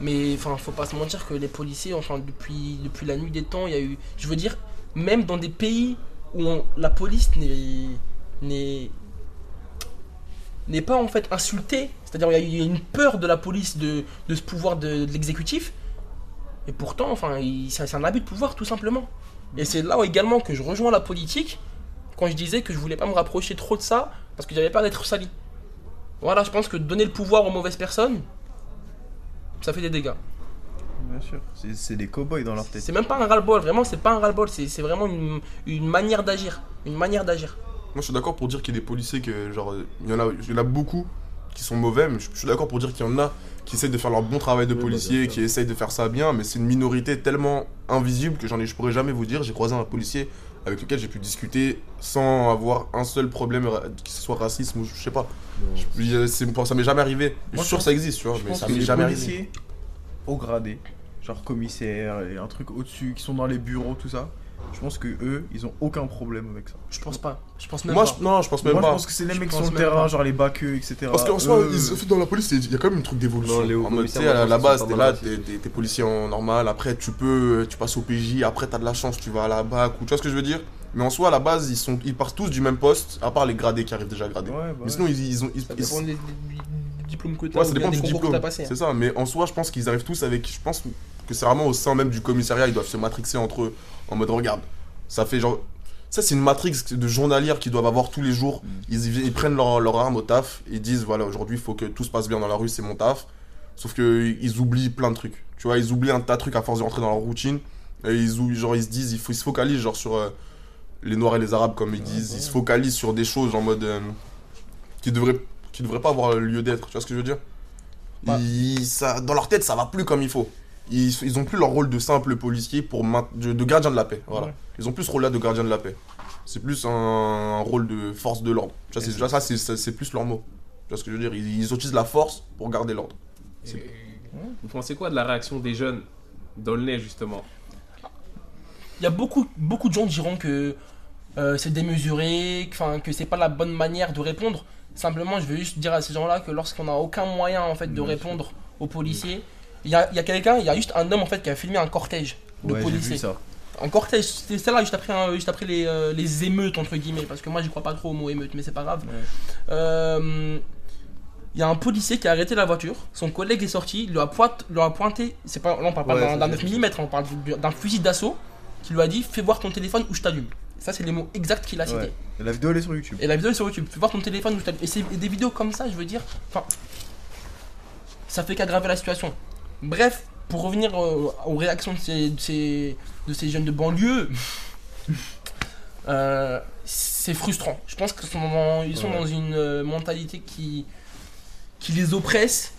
Mais enfin, faut pas se mentir que les policiers, enfin, depuis, depuis la nuit des temps, il y a eu. Je veux dire, même dans des pays où la police n'est n'est pas en fait insultée, c'est-à-dire il y a une peur de la police de, de ce pouvoir de, l'exécutif, et pourtant, enfin, c'est un abus de pouvoir tout simplement. Et c'est là également que je rejoins la politique quand je disais que je voulais pas me rapprocher trop de ça parce que j'avais peur d'être sali. Voilà, je pense que donner le pouvoir aux mauvaises personnes, ça fait des dégâts. Bien sûr. C'est- des cow-boys dans leur tête. C'est même pas un ras-le-bol, vraiment, c'est pas un ras-le-bol, c'est vraiment une, une manière d'agir. Une manière d'agir. Moi, je suis d'accord pour dire qu'il y a des policiers que, genre, il y en a, il y en a beaucoup qui sont mauvais, mais je, je suis d'accord pour dire qu'il y en a qui essayent de faire leur bon travail de Oui, bah, policier, qui essayent de faire ça bien, mais c'est une minorité tellement invisible que j'en ai, je pourrais jamais vous dire. J'ai croisé un policier avec lequel j'ai pu discuter sans avoir un seul problème, que ce soit racisme ou je sais pas. Je- ça m'est jamais arrivé. Je Moi, suis sûr je que ça existe, tu vois, Je mais ça m'est jamais arrivé. au gradé, genre commissaire et un truc au-dessus, qui sont dans les bureaux, tout ça, je pense que eux, ils ont aucun problème avec ça. Je pense pas. Je pense même Moi, pas. je, non, je pense même Moi, pas. je pense que c'est les Je mecs sur le terrain, pas. genre les baqueux, etc. Parce qu'en soi, Eux, ils- dans la police, il y a quand même un truc d'évolution. Non, les hauts En mode, tu sais, commissaires, à la, base, t'es là, t'es policier en normal. Après, tu peux, tu passes au PJ. Après, t'as de la chance, tu vas à la BAC. Ou tu vois ce que je veux dire? Mais en soi, à la base, ils, sont, ils partent tous du même poste, à part les gradés qui arrivent déjà gradés. Ouais, bah Mais ouais. sinon, ils, ils ont. Ils, Ça ils- des, diplôme que tu Ouais, ça dépend du diplôme. passé. hein. C'est ça, mais en soi, je pense qu'ils arrivent tous avec. Je pense que c'est vraiment au sein même du commissariat, ils doivent se matrixer entre eux. En mode, regarde, ça fait genre. Ça, c'est une matrix de journalières qu'ils doivent avoir tous les jours. Ils, ils- ils prennent leur, leur arme au taf, ils disent voilà, aujourd'hui, il faut que tout se passe bien dans la rue, c'est mon taf. Sauf que ils oublient plein de trucs. Tu vois, ils oublient un tas de trucs à force de rentrer dans leur routine. Et ils, genre, ils se disent, il faut, ils se focalisent genre sur euh, les Noirs et les Arabes, comme ils disent. Ils se focalisent sur des choses en mode euh, qui devraient qui devraient pas avoir lieu d'être. Tu vois ce que je veux dire Ouais. Ils- ça, Dans leur tête, ça va plus comme il faut. Ils, ils ont plus leur rôle de simple policier pour de, de gardien de la paix. Voilà. Ouais. Ils ont plus ce rôle-là de gardien de la paix. C'est plus un, un rôle de force de l'ordre. Ça, c'est- plus leur mot. Tu vois ce que je veux dire ils, ils utilisent la force pour garder l'ordre. Vous pensez quoi de la réaction des jeunes d'Aulnay, justement? Il y a beaucoup, beaucoup de gens diront que euh, c'est démesuré, que, que c'est pas la bonne manière de répondre. Simplement, je veux juste dire à ces gens-là que lorsqu'on n'a aucun moyen en fait de répondre aux policiers, il y a, il y a quelqu'un, il y a juste un homme en fait qui a filmé un cortège de Ouais, policiers. vu ça. Un cortège, c'était celle-là juste après, un- juste après les, euh, les émeutes entre guillemets, parce que moi j'y crois pas trop au mot émeute, mais c'est pas grave. Ouais. Euh, Il y a un policier qui a arrêté la voiture, son collègue est sorti, il lui a, pointe- lui a pointé, c'est pas, là on parle pas Ouais, d'un- ça, d'un j'ai 9 vu. mm, on parle du- d'un fusil d'assaut, qui lui a dit fais voir ton téléphone ou je t'allume. Ça c'est les mots exacts qu'il a cités. Ouais. Et la vidéo elle est sur YouTube. Et la vidéo est sur YouTube, fais voir ton téléphone. Et, c'est- des vidéos comme ça, je veux dire, enfin, ça fait qu'aggraver la situation. Bref, pour revenir euh, aux réactions de ces, de ces, de ces jeunes de banlieue, euh, c'est frustrant. Je pense qu'ils sont, dans, ils sont Ouais. dans une euh, mentalité qui, qui les oppresse.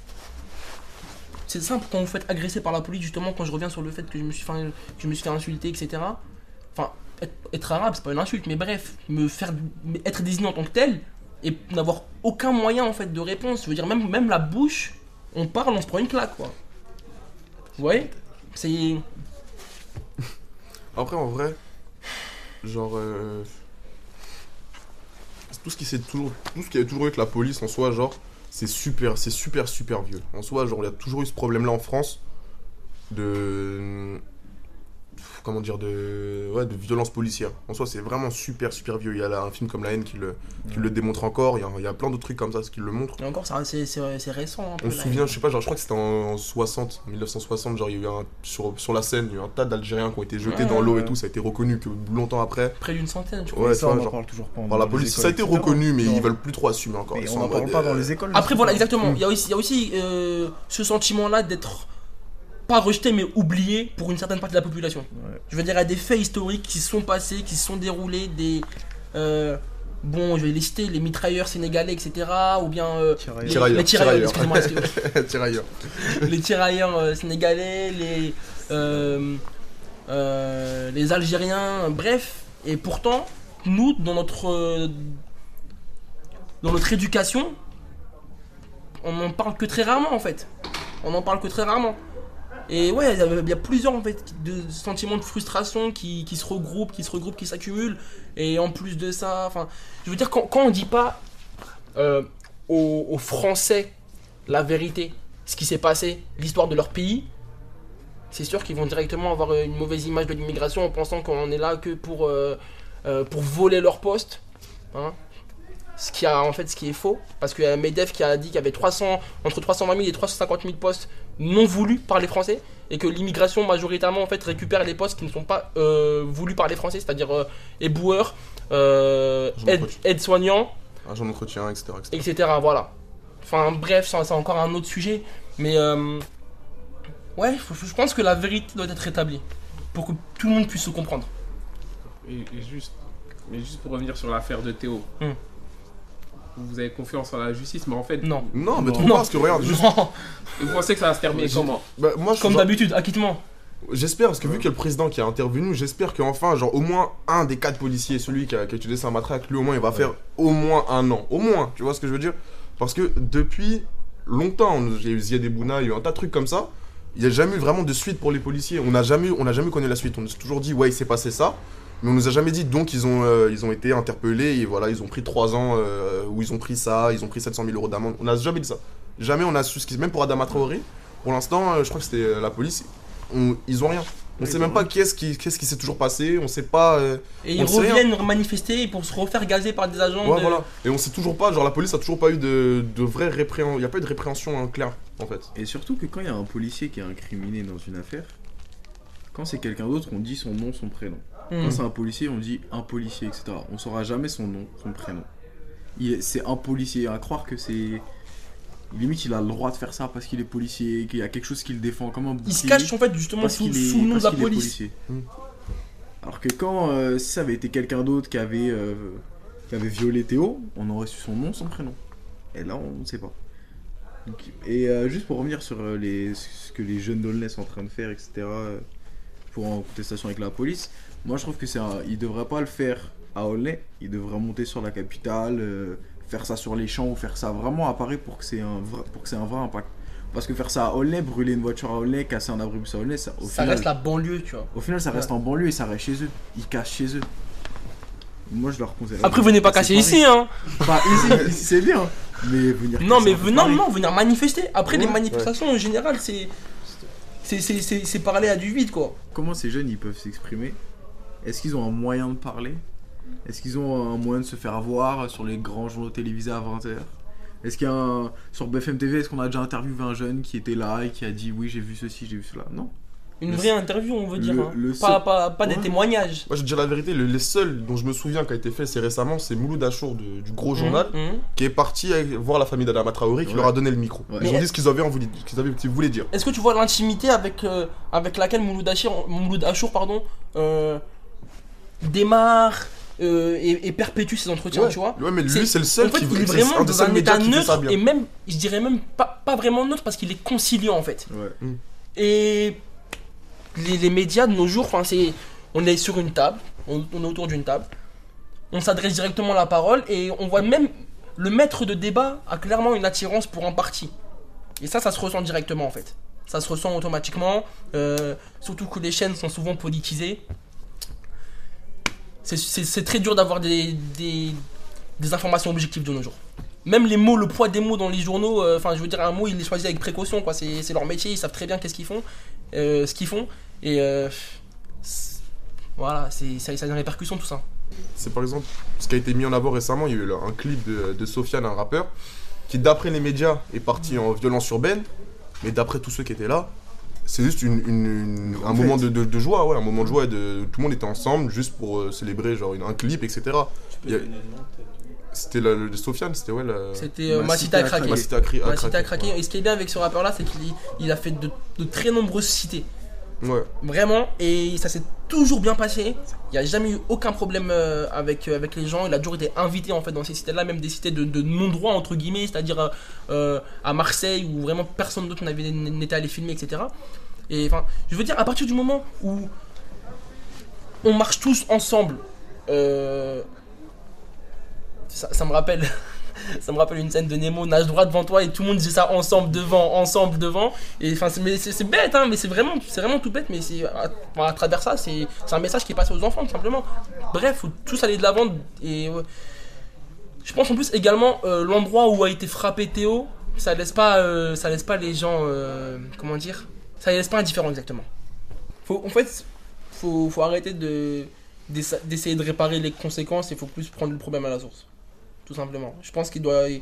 C'est simple quand vous faites agresser par la police, justement, quand je reviens sur le fait que je me suis fait, que je me suis fait insulter, etc. Enfin, être, arabe, c'est pas une insulte, mais bref, me faire être désigné en tant que tel et n'avoir aucun moyen en fait de réponse. Je veux dire, même, même la bouche, on parle, on se prend une claque, quoi. Vous voyez C'est. Après, en vrai, genre. euh, tout ce qui s'est toujours. Tout ce qui a toujours eu avec la police en soi, genre, c'est super, c'est super, super vieux. En soi, genre, il y a toujours eu ce problème-là en France de. Comment dire, de. Ouais, de violence policière. En soi, c'est vraiment super, super vieux. Il y a là un film comme La haine qui le, qui le démontre encore. Il y a, il y a plein d'autres trucs comme ça qui le montrent. Et encore, c'est c'est- c'est récent. Un peu, On se souvient, je sais pas, genre, je crois que c'était en 60, 1960, genre, il y a eu un, sur, sur la scène, il y a eu un tas d'Algériens qui ont été jetés Ouais, dans l'eau et tout, ça a été reconnu que longtemps après. Près d'une centaine, je crois. Ouais, ça, tu on en genre, parle toujours pas. par la police, ça a été reconnu, mais Non. ils veulent plus trop assumer encore. Mais Ils on sont en en parle pas dans euh, les écoles. Après, voilà, exactement. Il y a aussi, il y a aussi euh, ce sentiment-là d'être pas rejeté, mais oublié pour une certaine partie de la population. Ouais. Je veux dire, il y a des faits historiques qui sont passés, qui se sont déroulés, des. euh, bon, je vais les citer, les mitrailleurs sénégalais, etc. Ou bien. euh, Tirailleurs. les, Tirailleurs, les tirailleurs, tirailleurs. excusez-moi, excusez-moi. Tirailleurs. les tirailleurs euh, sénégalais, les, euh, euh, les Algériens, bref. Et pourtant, nous, dans notre, euh, dans notre éducation, on n'en parle que très rarement en fait. On n'en parle que très rarement. Et ouais, il y a- plusieurs en fait de sentiments de frustration qui, qui se regroupent, qui se regroupent, qui s'accumulent. Et en plus de ça, enfin, je veux dire quand, quand on dit pas euh, aux, aux Français la vérité, ce qui s'est passé, l'histoire de leur pays, c'est sûr qu'ils vont directement avoir une mauvaise image de l'immigration en pensant qu'on est là que pour, euh, euh, pour voler leur poste. hein. Ce qui a en fait ce qui est faux, parce qu'il y a Medef qui a dit qu'il y avait 300, entre 320 000 et 350 000 postes non voulus par les Français, et que l'immigration majoritairement en fait récupère les postes qui ne sont pas euh, voulus par les Français, c'est-à-dire euh, éboueurs, euh, aide- aides-soignants, Agent d'entretien, etc. etc. etc. Voilà. Enfin bref, c'est encore un autre sujet. Mais euh, ouais, faut- je pense que la vérité doit être rétablie pour que tout le monde puisse se comprendre. Et, et juste, mais juste pour revenir sur l'affaire de Théo. Hmm. Vous avez confiance en la justice, mais en fait, Non. Non, mais Non. trop parce que regarde, juste. Non, vous pensez que ça va se terminer comment Bah, moi, je comme genre- d'habitude, acquittement. J'espère, parce que vu qu'il y a le président qui a intervenu, j'espère qu'enfin, genre, au moins un des quatre policiers, celui qui a, qui a utilisé sa matraque, lui, au moins, il va faire au moins un an. Au moins, tu vois ce que je veux dire? Parce que depuis longtemps, on- il y a eu Ziad Ebouna, il y a eu un tas de trucs comme ça. Il n'y a jamais eu vraiment de suite pour les policiers. On n'a jamais, on n'a jamais connu la suite. On s'est toujours dit, ouais, il s'est passé ça. Mais on nous a jamais dit, donc, ils ont, euh, ils ont été interpellés et voilà, ils ont pris 3 ans euh, où ils ont pris ça, ils ont pris 700 000 euros d'amende. On n'a jamais dit ça. Jamais on a su ce qui. Même pour Adama Traoré, pour l'instant, euh, je crois que c'était la police, on- ils ont rien. On sait même pas qu'est-ce qui qu'est-ce qui s'est toujours passé, on sait pas. euh, Et ils rien. reviennent manifester pour se refaire gazer par des agents. ouais, de- voilà. Et on sait toujours pas, genre la police a toujours pas eu de, de vraie répréhension. Il y a pas eu de répréhension hein, claire, en fait. Et surtout que quand il y a un policier qui est incriminé dans une affaire, quand c'est quelqu'un d'autre, on dit son nom, son prénom. Hmm. Quand c'est un policier, on dit un policier, etc. On saura jamais son nom, son prénom. Il est- C'est un policier. À croire que c'est limite il a le droit de faire ça parce qu'il est policier, qu'il y a quelque chose qui le défend comme un Il se cache en fait justement parce sous, qu'il est- sous le nom de la qu'il police. policier. Mm. Alors que quand euh, si ça avait été quelqu'un d'autre qui avait euh, qui avait violé Théo, on aurait su son nom, son prénom. Et là on ne sait pas. Donc, et euh, juste pour revenir sur euh, les, ce que les jeunes d'Aulnay sont en train de faire, etc. euh, pour en contestation avec la police, moi je trouve que c'est un, ils devraient pas le faire à Aulnay, ils devraient monter sur la capitale, euh, faire ça sur les champs ou faire ça vraiment à Paris pour que c'est un vrai, pour que c'est un vrai impact. Parce que faire ça à Aulnay, brûler une voiture à Aulnay, casser un abribus à Aulnay, ça, au Ça final, reste la banlieue, tu vois. au final, ça reste en banlieue et ça reste chez eux. Ils cachent chez eux. Moi, je leur conseille. Après, venez pas casser ici, hein. Pas ici, ici c'est bien. Mais venir. Non, mais Paris. non, venir manifester. Après, les Ouais, manifestations en général, c'est. C'est- C'est c'est- c'est parler à du vide, quoi. Comment ces jeunes ils peuvent s'exprimer Est-ce qu'ils ont un moyen de parler? Est-ce qu'ils ont un moyen de se faire voir sur les grands journaux télévisés à 20h Est-ce qu'il y a un. Sur BFM TV, est-ce qu'on a déjà interviewé un jeune qui était là et qui a dit oui, j'ai vu ceci, j'ai vu cela? Non. Une Le- vraie interview, on veut dire. le- hein. le pas, seul- pas, pas des Ouais. témoignages. Moi, je vais te dire la vérité, le- les seuls dont je me souviens qui a été fait, c'est récemment, c'est Mouloud Achour de- du gros journal, Mhm, mhm. qui est parti voir la famille d'Adama Traoré, qui Ouais. leur a donné le micro. Ouais. Ils ont dit ce qu'ils avaient envie, ce qu'ils avaient, ce qu'ils voulaient dire. Est-ce que tu vois l'intimité avec, euh, avec laquelle Mouloud Achour, Mouloud Achour, pardon, euh, démarre euh, et, et perpétue ses entretiens, ouais. tu vois Ouais, mais lui, C'est- le seul en fait, qui il est vraiment un des dans seuls un médias état neutre bien. et même, je dirais même pas, pas vraiment neutre parce qu'il est conciliant en fait. Ouais. Et les, les médias de nos jours, enfin, c'est, on est sur une table, on, on est autour d'une table, on s'adresse directement la parole et on voit même le maître de débat a clairement une attirance pour un parti. Et ça, ça se ressent directement en fait. Ça se ressent automatiquement, euh, surtout que les chaînes sont souvent politisées. C'est- très dur d'avoir des, informations objectives de nos jours. Même les mots, le poids des mots dans les journaux, euh, enfin je veux dire un mot, ils les choisissent avec précaution, quoi. C'est leur métier, ils savent très bien qu'est-ce qu'ils font, euh, ce qu'ils font. Et euh, voilà, ça, ça a une répercussion tout ça. C'est par exemple ce qui a été mis en avant récemment. Il y a eu un clip de, de Sofiane, un rappeur, qui d'après les médias est parti en violence urbaine, mais d'après tous ceux qui étaient là, c'est juste une, une- une- un moment de, de- de joie, ouais, un moment de joie. et De, tout le monde était ensemble juste pour euh, célébrer genre une- un clip, etc. A- C'était le, le Sofiane, c'était ouais. La... C'était euh, Ma Ma cité cité à craquer. Ma cité à cri- à Ma cité à craquer, craquer. Et ce qui est bien avec ce rappeur là, c'est qu'il il a fait de, de très nombreuses cités. Ouais. Vraiment, et ça s'est toujours bien passé. Il n'y a jamais eu aucun problème euh, avec, euh, avec les gens. Il a toujours été invité en fait dans ces cités-là, même des cités de, non-droit entre guillemets, c'est-à-dire euh, à Marseille où vraiment personne d'autre n'était allé filmer, etc. Et enfin, je veux dire, à partir du moment où on marche tous ensemble, ça me rappelle. Ça me rappelle une scène de Nemo, nage droit devant toi et tout le monde dit ça ensemble devant, ensemble devant. Et enfin, c'est, bête, hein, mais c'est vraiment, c'est vraiment tout bête, mais c'est à, travers ça, c'est, un message qui est passé aux enfants, tout simplement. Bref, faut tous aller de l'avant. Et je pense en plus également euh, l'endroit où a été frappé Théo, ça laisse pas, euh, ça laisse pas les gens, euh, comment dire, ça laisse pas indifférents exactement. Faut, en fait, faut, faut arrêter de d'essa- d'essayer de réparer les conséquences. Il faut plus prendre le problème à la source, tout simplement. Je pense qu'il doit y-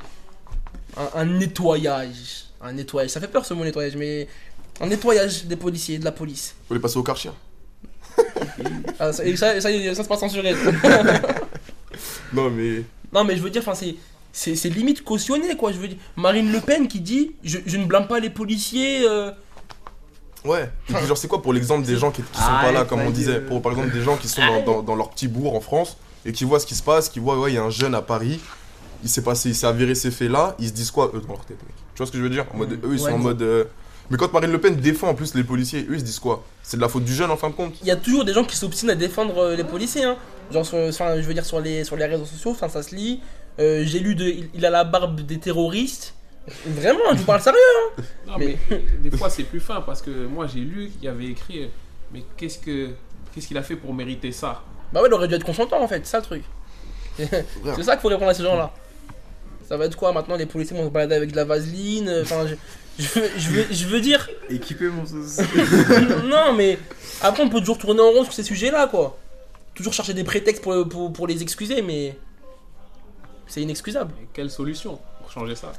un, un nettoyage, un nettoyage. Ça fait peur ce mot nettoyage, mais un nettoyage des policiers, de la police. Faut les passer au Karcher. Ah, ça, ça, ça, ça, c'est pas censuré. Non mais Non, mais je veux dire, enfin, c'est. C'est limite cautionné, quoi. Je veux dire, Marine Le Pen qui dit Je, je ne blâme pas les policiers. euh, Ouais, genre c'est quoi pour l'exemple des gens qui, qui sont Ah, pas là comme on disait, pour par exemple des gens qui sont dans, dans- dans leur petit bourg en France et qui voient ce qui se passe, qui voient ouais il y a un jeune à Paris, il s'est passé, il s'est avéré ces faits là, ils se disent quoi eux dans leur tête mec? Tu vois ce que je veux dire? En mode eux ils sont Ouais, en mode euh, mais quand Marine Le Pen défend en plus les policiers, eux ils se disent quoi? C'est de la faute du jeune en fin de compte Il y a toujours des gens qui s'obstinent à défendre euh, les policiers, hein. Genre, sur, enfin, je veux dire, sur les, sur les réseaux sociaux, enfin, ça se lit. Euh, J'ai lu de. Il, il a la barbe des terroristes. Vraiment, je vous parle sérieux. Non, Mais- mais, des fois c'est plus fin parce que moi j'ai lu qu'il y avait écrit euh, mais qu'est-ce que qu'est-ce qu'il a fait pour mériter ça? Bah ouais, il aurait dû être consentant en fait, c'est ça le truc. c'est ça qu'il faut répondre à ces gens-là. Ça va être quoi maintenant Les policiers vont se balader avec de la vaseline euh, Enfin, je, je, veux, je, veux, je veux dire. Équipé, mon sauce. non, mais après, on peut toujours tourner en rond sur ces sujets-là, quoi. Toujours chercher des prétextes pour, pour, pour les excuser, mais. C'est inexcusable. Quelle solution pour changer ça?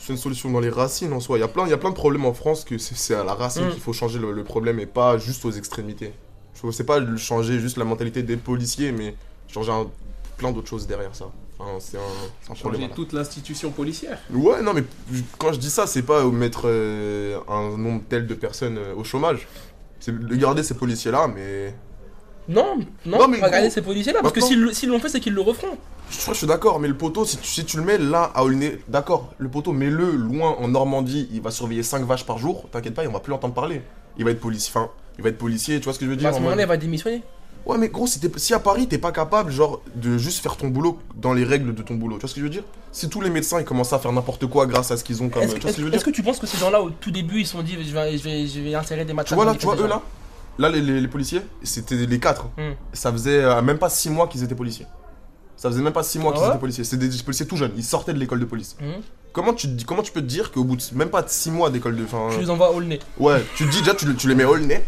C'est une solution dans les racines en soi. Il y a plein, il y a plein de problèmes en France que c'est- à la racine Mm. qu'il faut changer le, le problème et pas juste aux extrémités. Faut- C'est pas changer juste la mentalité des policiers, mais changer un- plein d'autres choses derrière ça. Enfin, c'est un, un problème. Changer toute l'institution policière. Ouais, non, mais quand je dis ça, c'est pas mettre euh, un nombre tel de personnes euh, au chômage. C'est de garder ces policiers-là, mais. Non, non, Non, mais pas regarder gros, ces policiers-là, parce que s'ils l'ont fait, c'est qu'ils le referont. Je, je suis d'accord, mais le poteau, si tu, si tu le mets là à Aulnay, d'accord, le poteau, mets-le loin en Normandie, il va surveiller 5 vaches par jour, t'inquiète pas, on va plus l'entendre parler. Il va être policier, enfin, il va être policier, tu vois ce que je veux dire à ce moment-là, il va démissionner. Ouais, mais gros, si, à Paris, t'es pas capable, genre, de juste faire ton boulot dans les règles de ton boulot, tu vois ce que je veux dire? Si tous les médecins, ils commencent à faire n'importe quoi grâce à ce qu'ils ont comme. Est-ce Tu que est-ce dire? que tu penses que ces gens-là, au tout début, ils se sont dit, je vais, je vais, je vais insérer des Tu matchs vois là, tu vois eux là? Là, les, les- les policiers, c'était les quatre. Hmm. Ça faisait euh, même pas 6 mois qu'ils étaient policiers. Ça faisait même pas 6 mois Ah qu'ils ouais? étaient policiers. C'était des policiers tout jeunes, ils sortaient de l'école de police. Mhm. Comment tu, comment tu peux te dire qu'au bout de même pas de 6 mois d'école de. Fin, Tu les envoies au nez. Ouais, tu te dis déjà, tu, tu les mets au nez.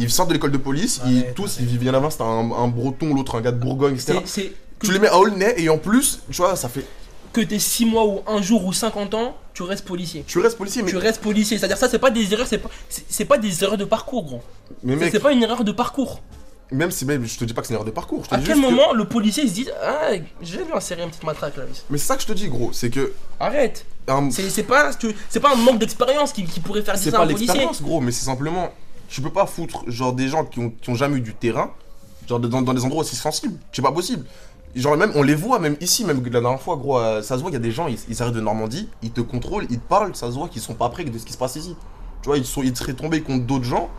Ils sortent de l'école de police, ils, tous, ils vivent bien avant, c'était un, un breton, l'autre un gars de Bourgogne, etc. C'est c'est Tu les mets à Aulnay et en plus, tu vois, ça fait. que t'es 6 mois ou 1 jour ou 50 ans, tu restes policier. Tu restes policier, mais. Tu restes policier. C'est-à-dire, ça, c'est pas des erreurs, c'est pas, c'est c'est pas des erreurs de parcours, gros. Mais C'est- mec, C'est pas une erreur de parcours. même si même, je te dis pas que c'est une erreur de parcours. Je te À dis quel que- moment le policier il se dit Ah, je vais lui insérer une petite matraque là. Mais c'est ça que je te dis, gros, c'est que. Arrête. un- C'est c'est pas, c'est pas un manque d'expérience qui, qui pourrait faire C'est dire ça à pas un policier. l'expérience, gros, mais c'est simplement. Tu peux pas foutre, genre, des gens qui ont, qui ont jamais eu du terrain, genre, dans, dans des endroits aussi sensibles. C'est pas possible. Genre, même, on les voit, même ici, même la dernière fois, gros, ça se voit, il y a des gens, ils, ils arrivent de Normandie, ils te contrôlent, ils te parlent, ça se voit qu'ils sont pas prêts de ce qui se passe ici. Tu vois, ils, sont, ils seraient tombés contre d'autres gens.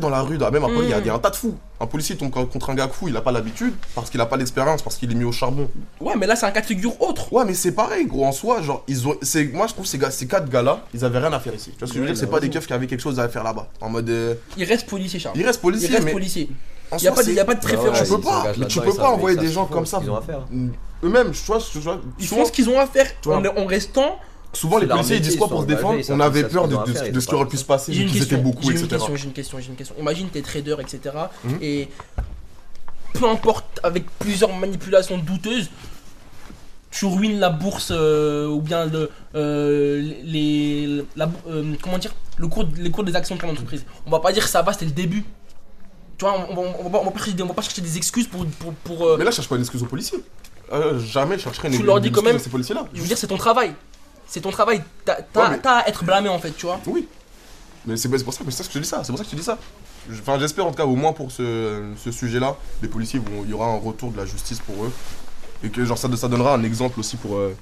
Dans la rue, là, même à Paris, il y a- y, a un tas de fous. Un policier tombe contre un gars fou, il a pas l'habitude, parce qu'il a pas l'expérience, parce qu'il est mis au charbon. Ouais, mais là, c'est un cas de figure autre. Ouais, mais c'est pareil, gros, en soi, genre, ils ont. c'est- Moi, je trouve ces, gars, ces quatre gars-là, ils avaient rien à faire ici. Tu vois ce que je veux dire? C'est pas des keufs qui avaient quelque chose à faire là-bas. En mode. euh, Il reste policier, Charles. Ils restent policiers, Il reste mais. policier. En Il y a, pas de- c'est- y a pas de ouais, préférence. Tu peux ils pas, tu peux ils pas envoyer ils des gens comme ça. ce qu'ils ont à faire. Eux-mêmes, tu vois, Ils font ce qu'ils ont à faire en restant. Souvent les policiers ils disent quoi pour se défendre On avait peur de, ce qui aurait pu se passer, vu qu'ils étaient beaucoup, etc. j'ai une question, j'ai une question. Imagine t'es trader, etc. Et peu importe, avec plusieurs manipulations douteuses, tu ruines la bourse euh, ou bien le, euh, les, la, euh, comment dire, le cours, les cours des actions de ton entreprise. On va pas dire que ça va, c'était le début. Tu vois, on, on, on va, on va pas chercher des- on va pas chercher des excuses pour. pour, pour, Mais là, je cherche pas une excuse aux policiers. Jamais je chercherai une Tu leur dis quand excuse même- à ces policiers-là. je veux dire, c'est ton travail. C'est ton travail. T'as Ouais, mais- à être blâmé en fait, tu vois. Oui. Mais c'est pour ça, ça que je te dis ça. C'est pour ça que je te dis ça. Enfin, j'espère en tout cas, au moins pour ce, ce sujet-là, les policiers il y aura un retour de la justice pour eux et que genre ça, ça donnera un exemple aussi pour euh,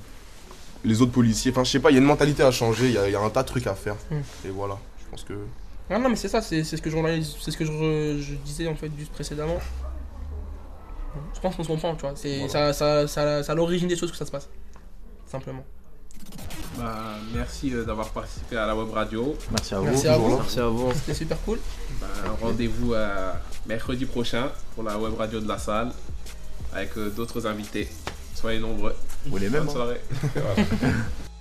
les autres policiers. Enfin, je sais pas, il y a une mentalité à changer, il y a, il y a un tas de trucs à faire. Hmm. Et voilà, je pense que. Non, non, mais c'est ça, c'est ce que, je, ce que je, disais en fait juste précédemment. Je pense qu'on se comprend, tu vois. C'est Voilà. ça, ça, ça, ça à l'origine des choses que ça se passe. Simplement. Bah, merci euh, d'avoir participé à la web radio. Merci à vous. Merci à vous. là. Merci à vous. C'était super cool. Bah, Rendez-vous euh, mercredi prochain pour la web radio de la salle avec euh, d'autres invités. Soyez nombreux. Vous les mêmes. Bonne hein. soirée.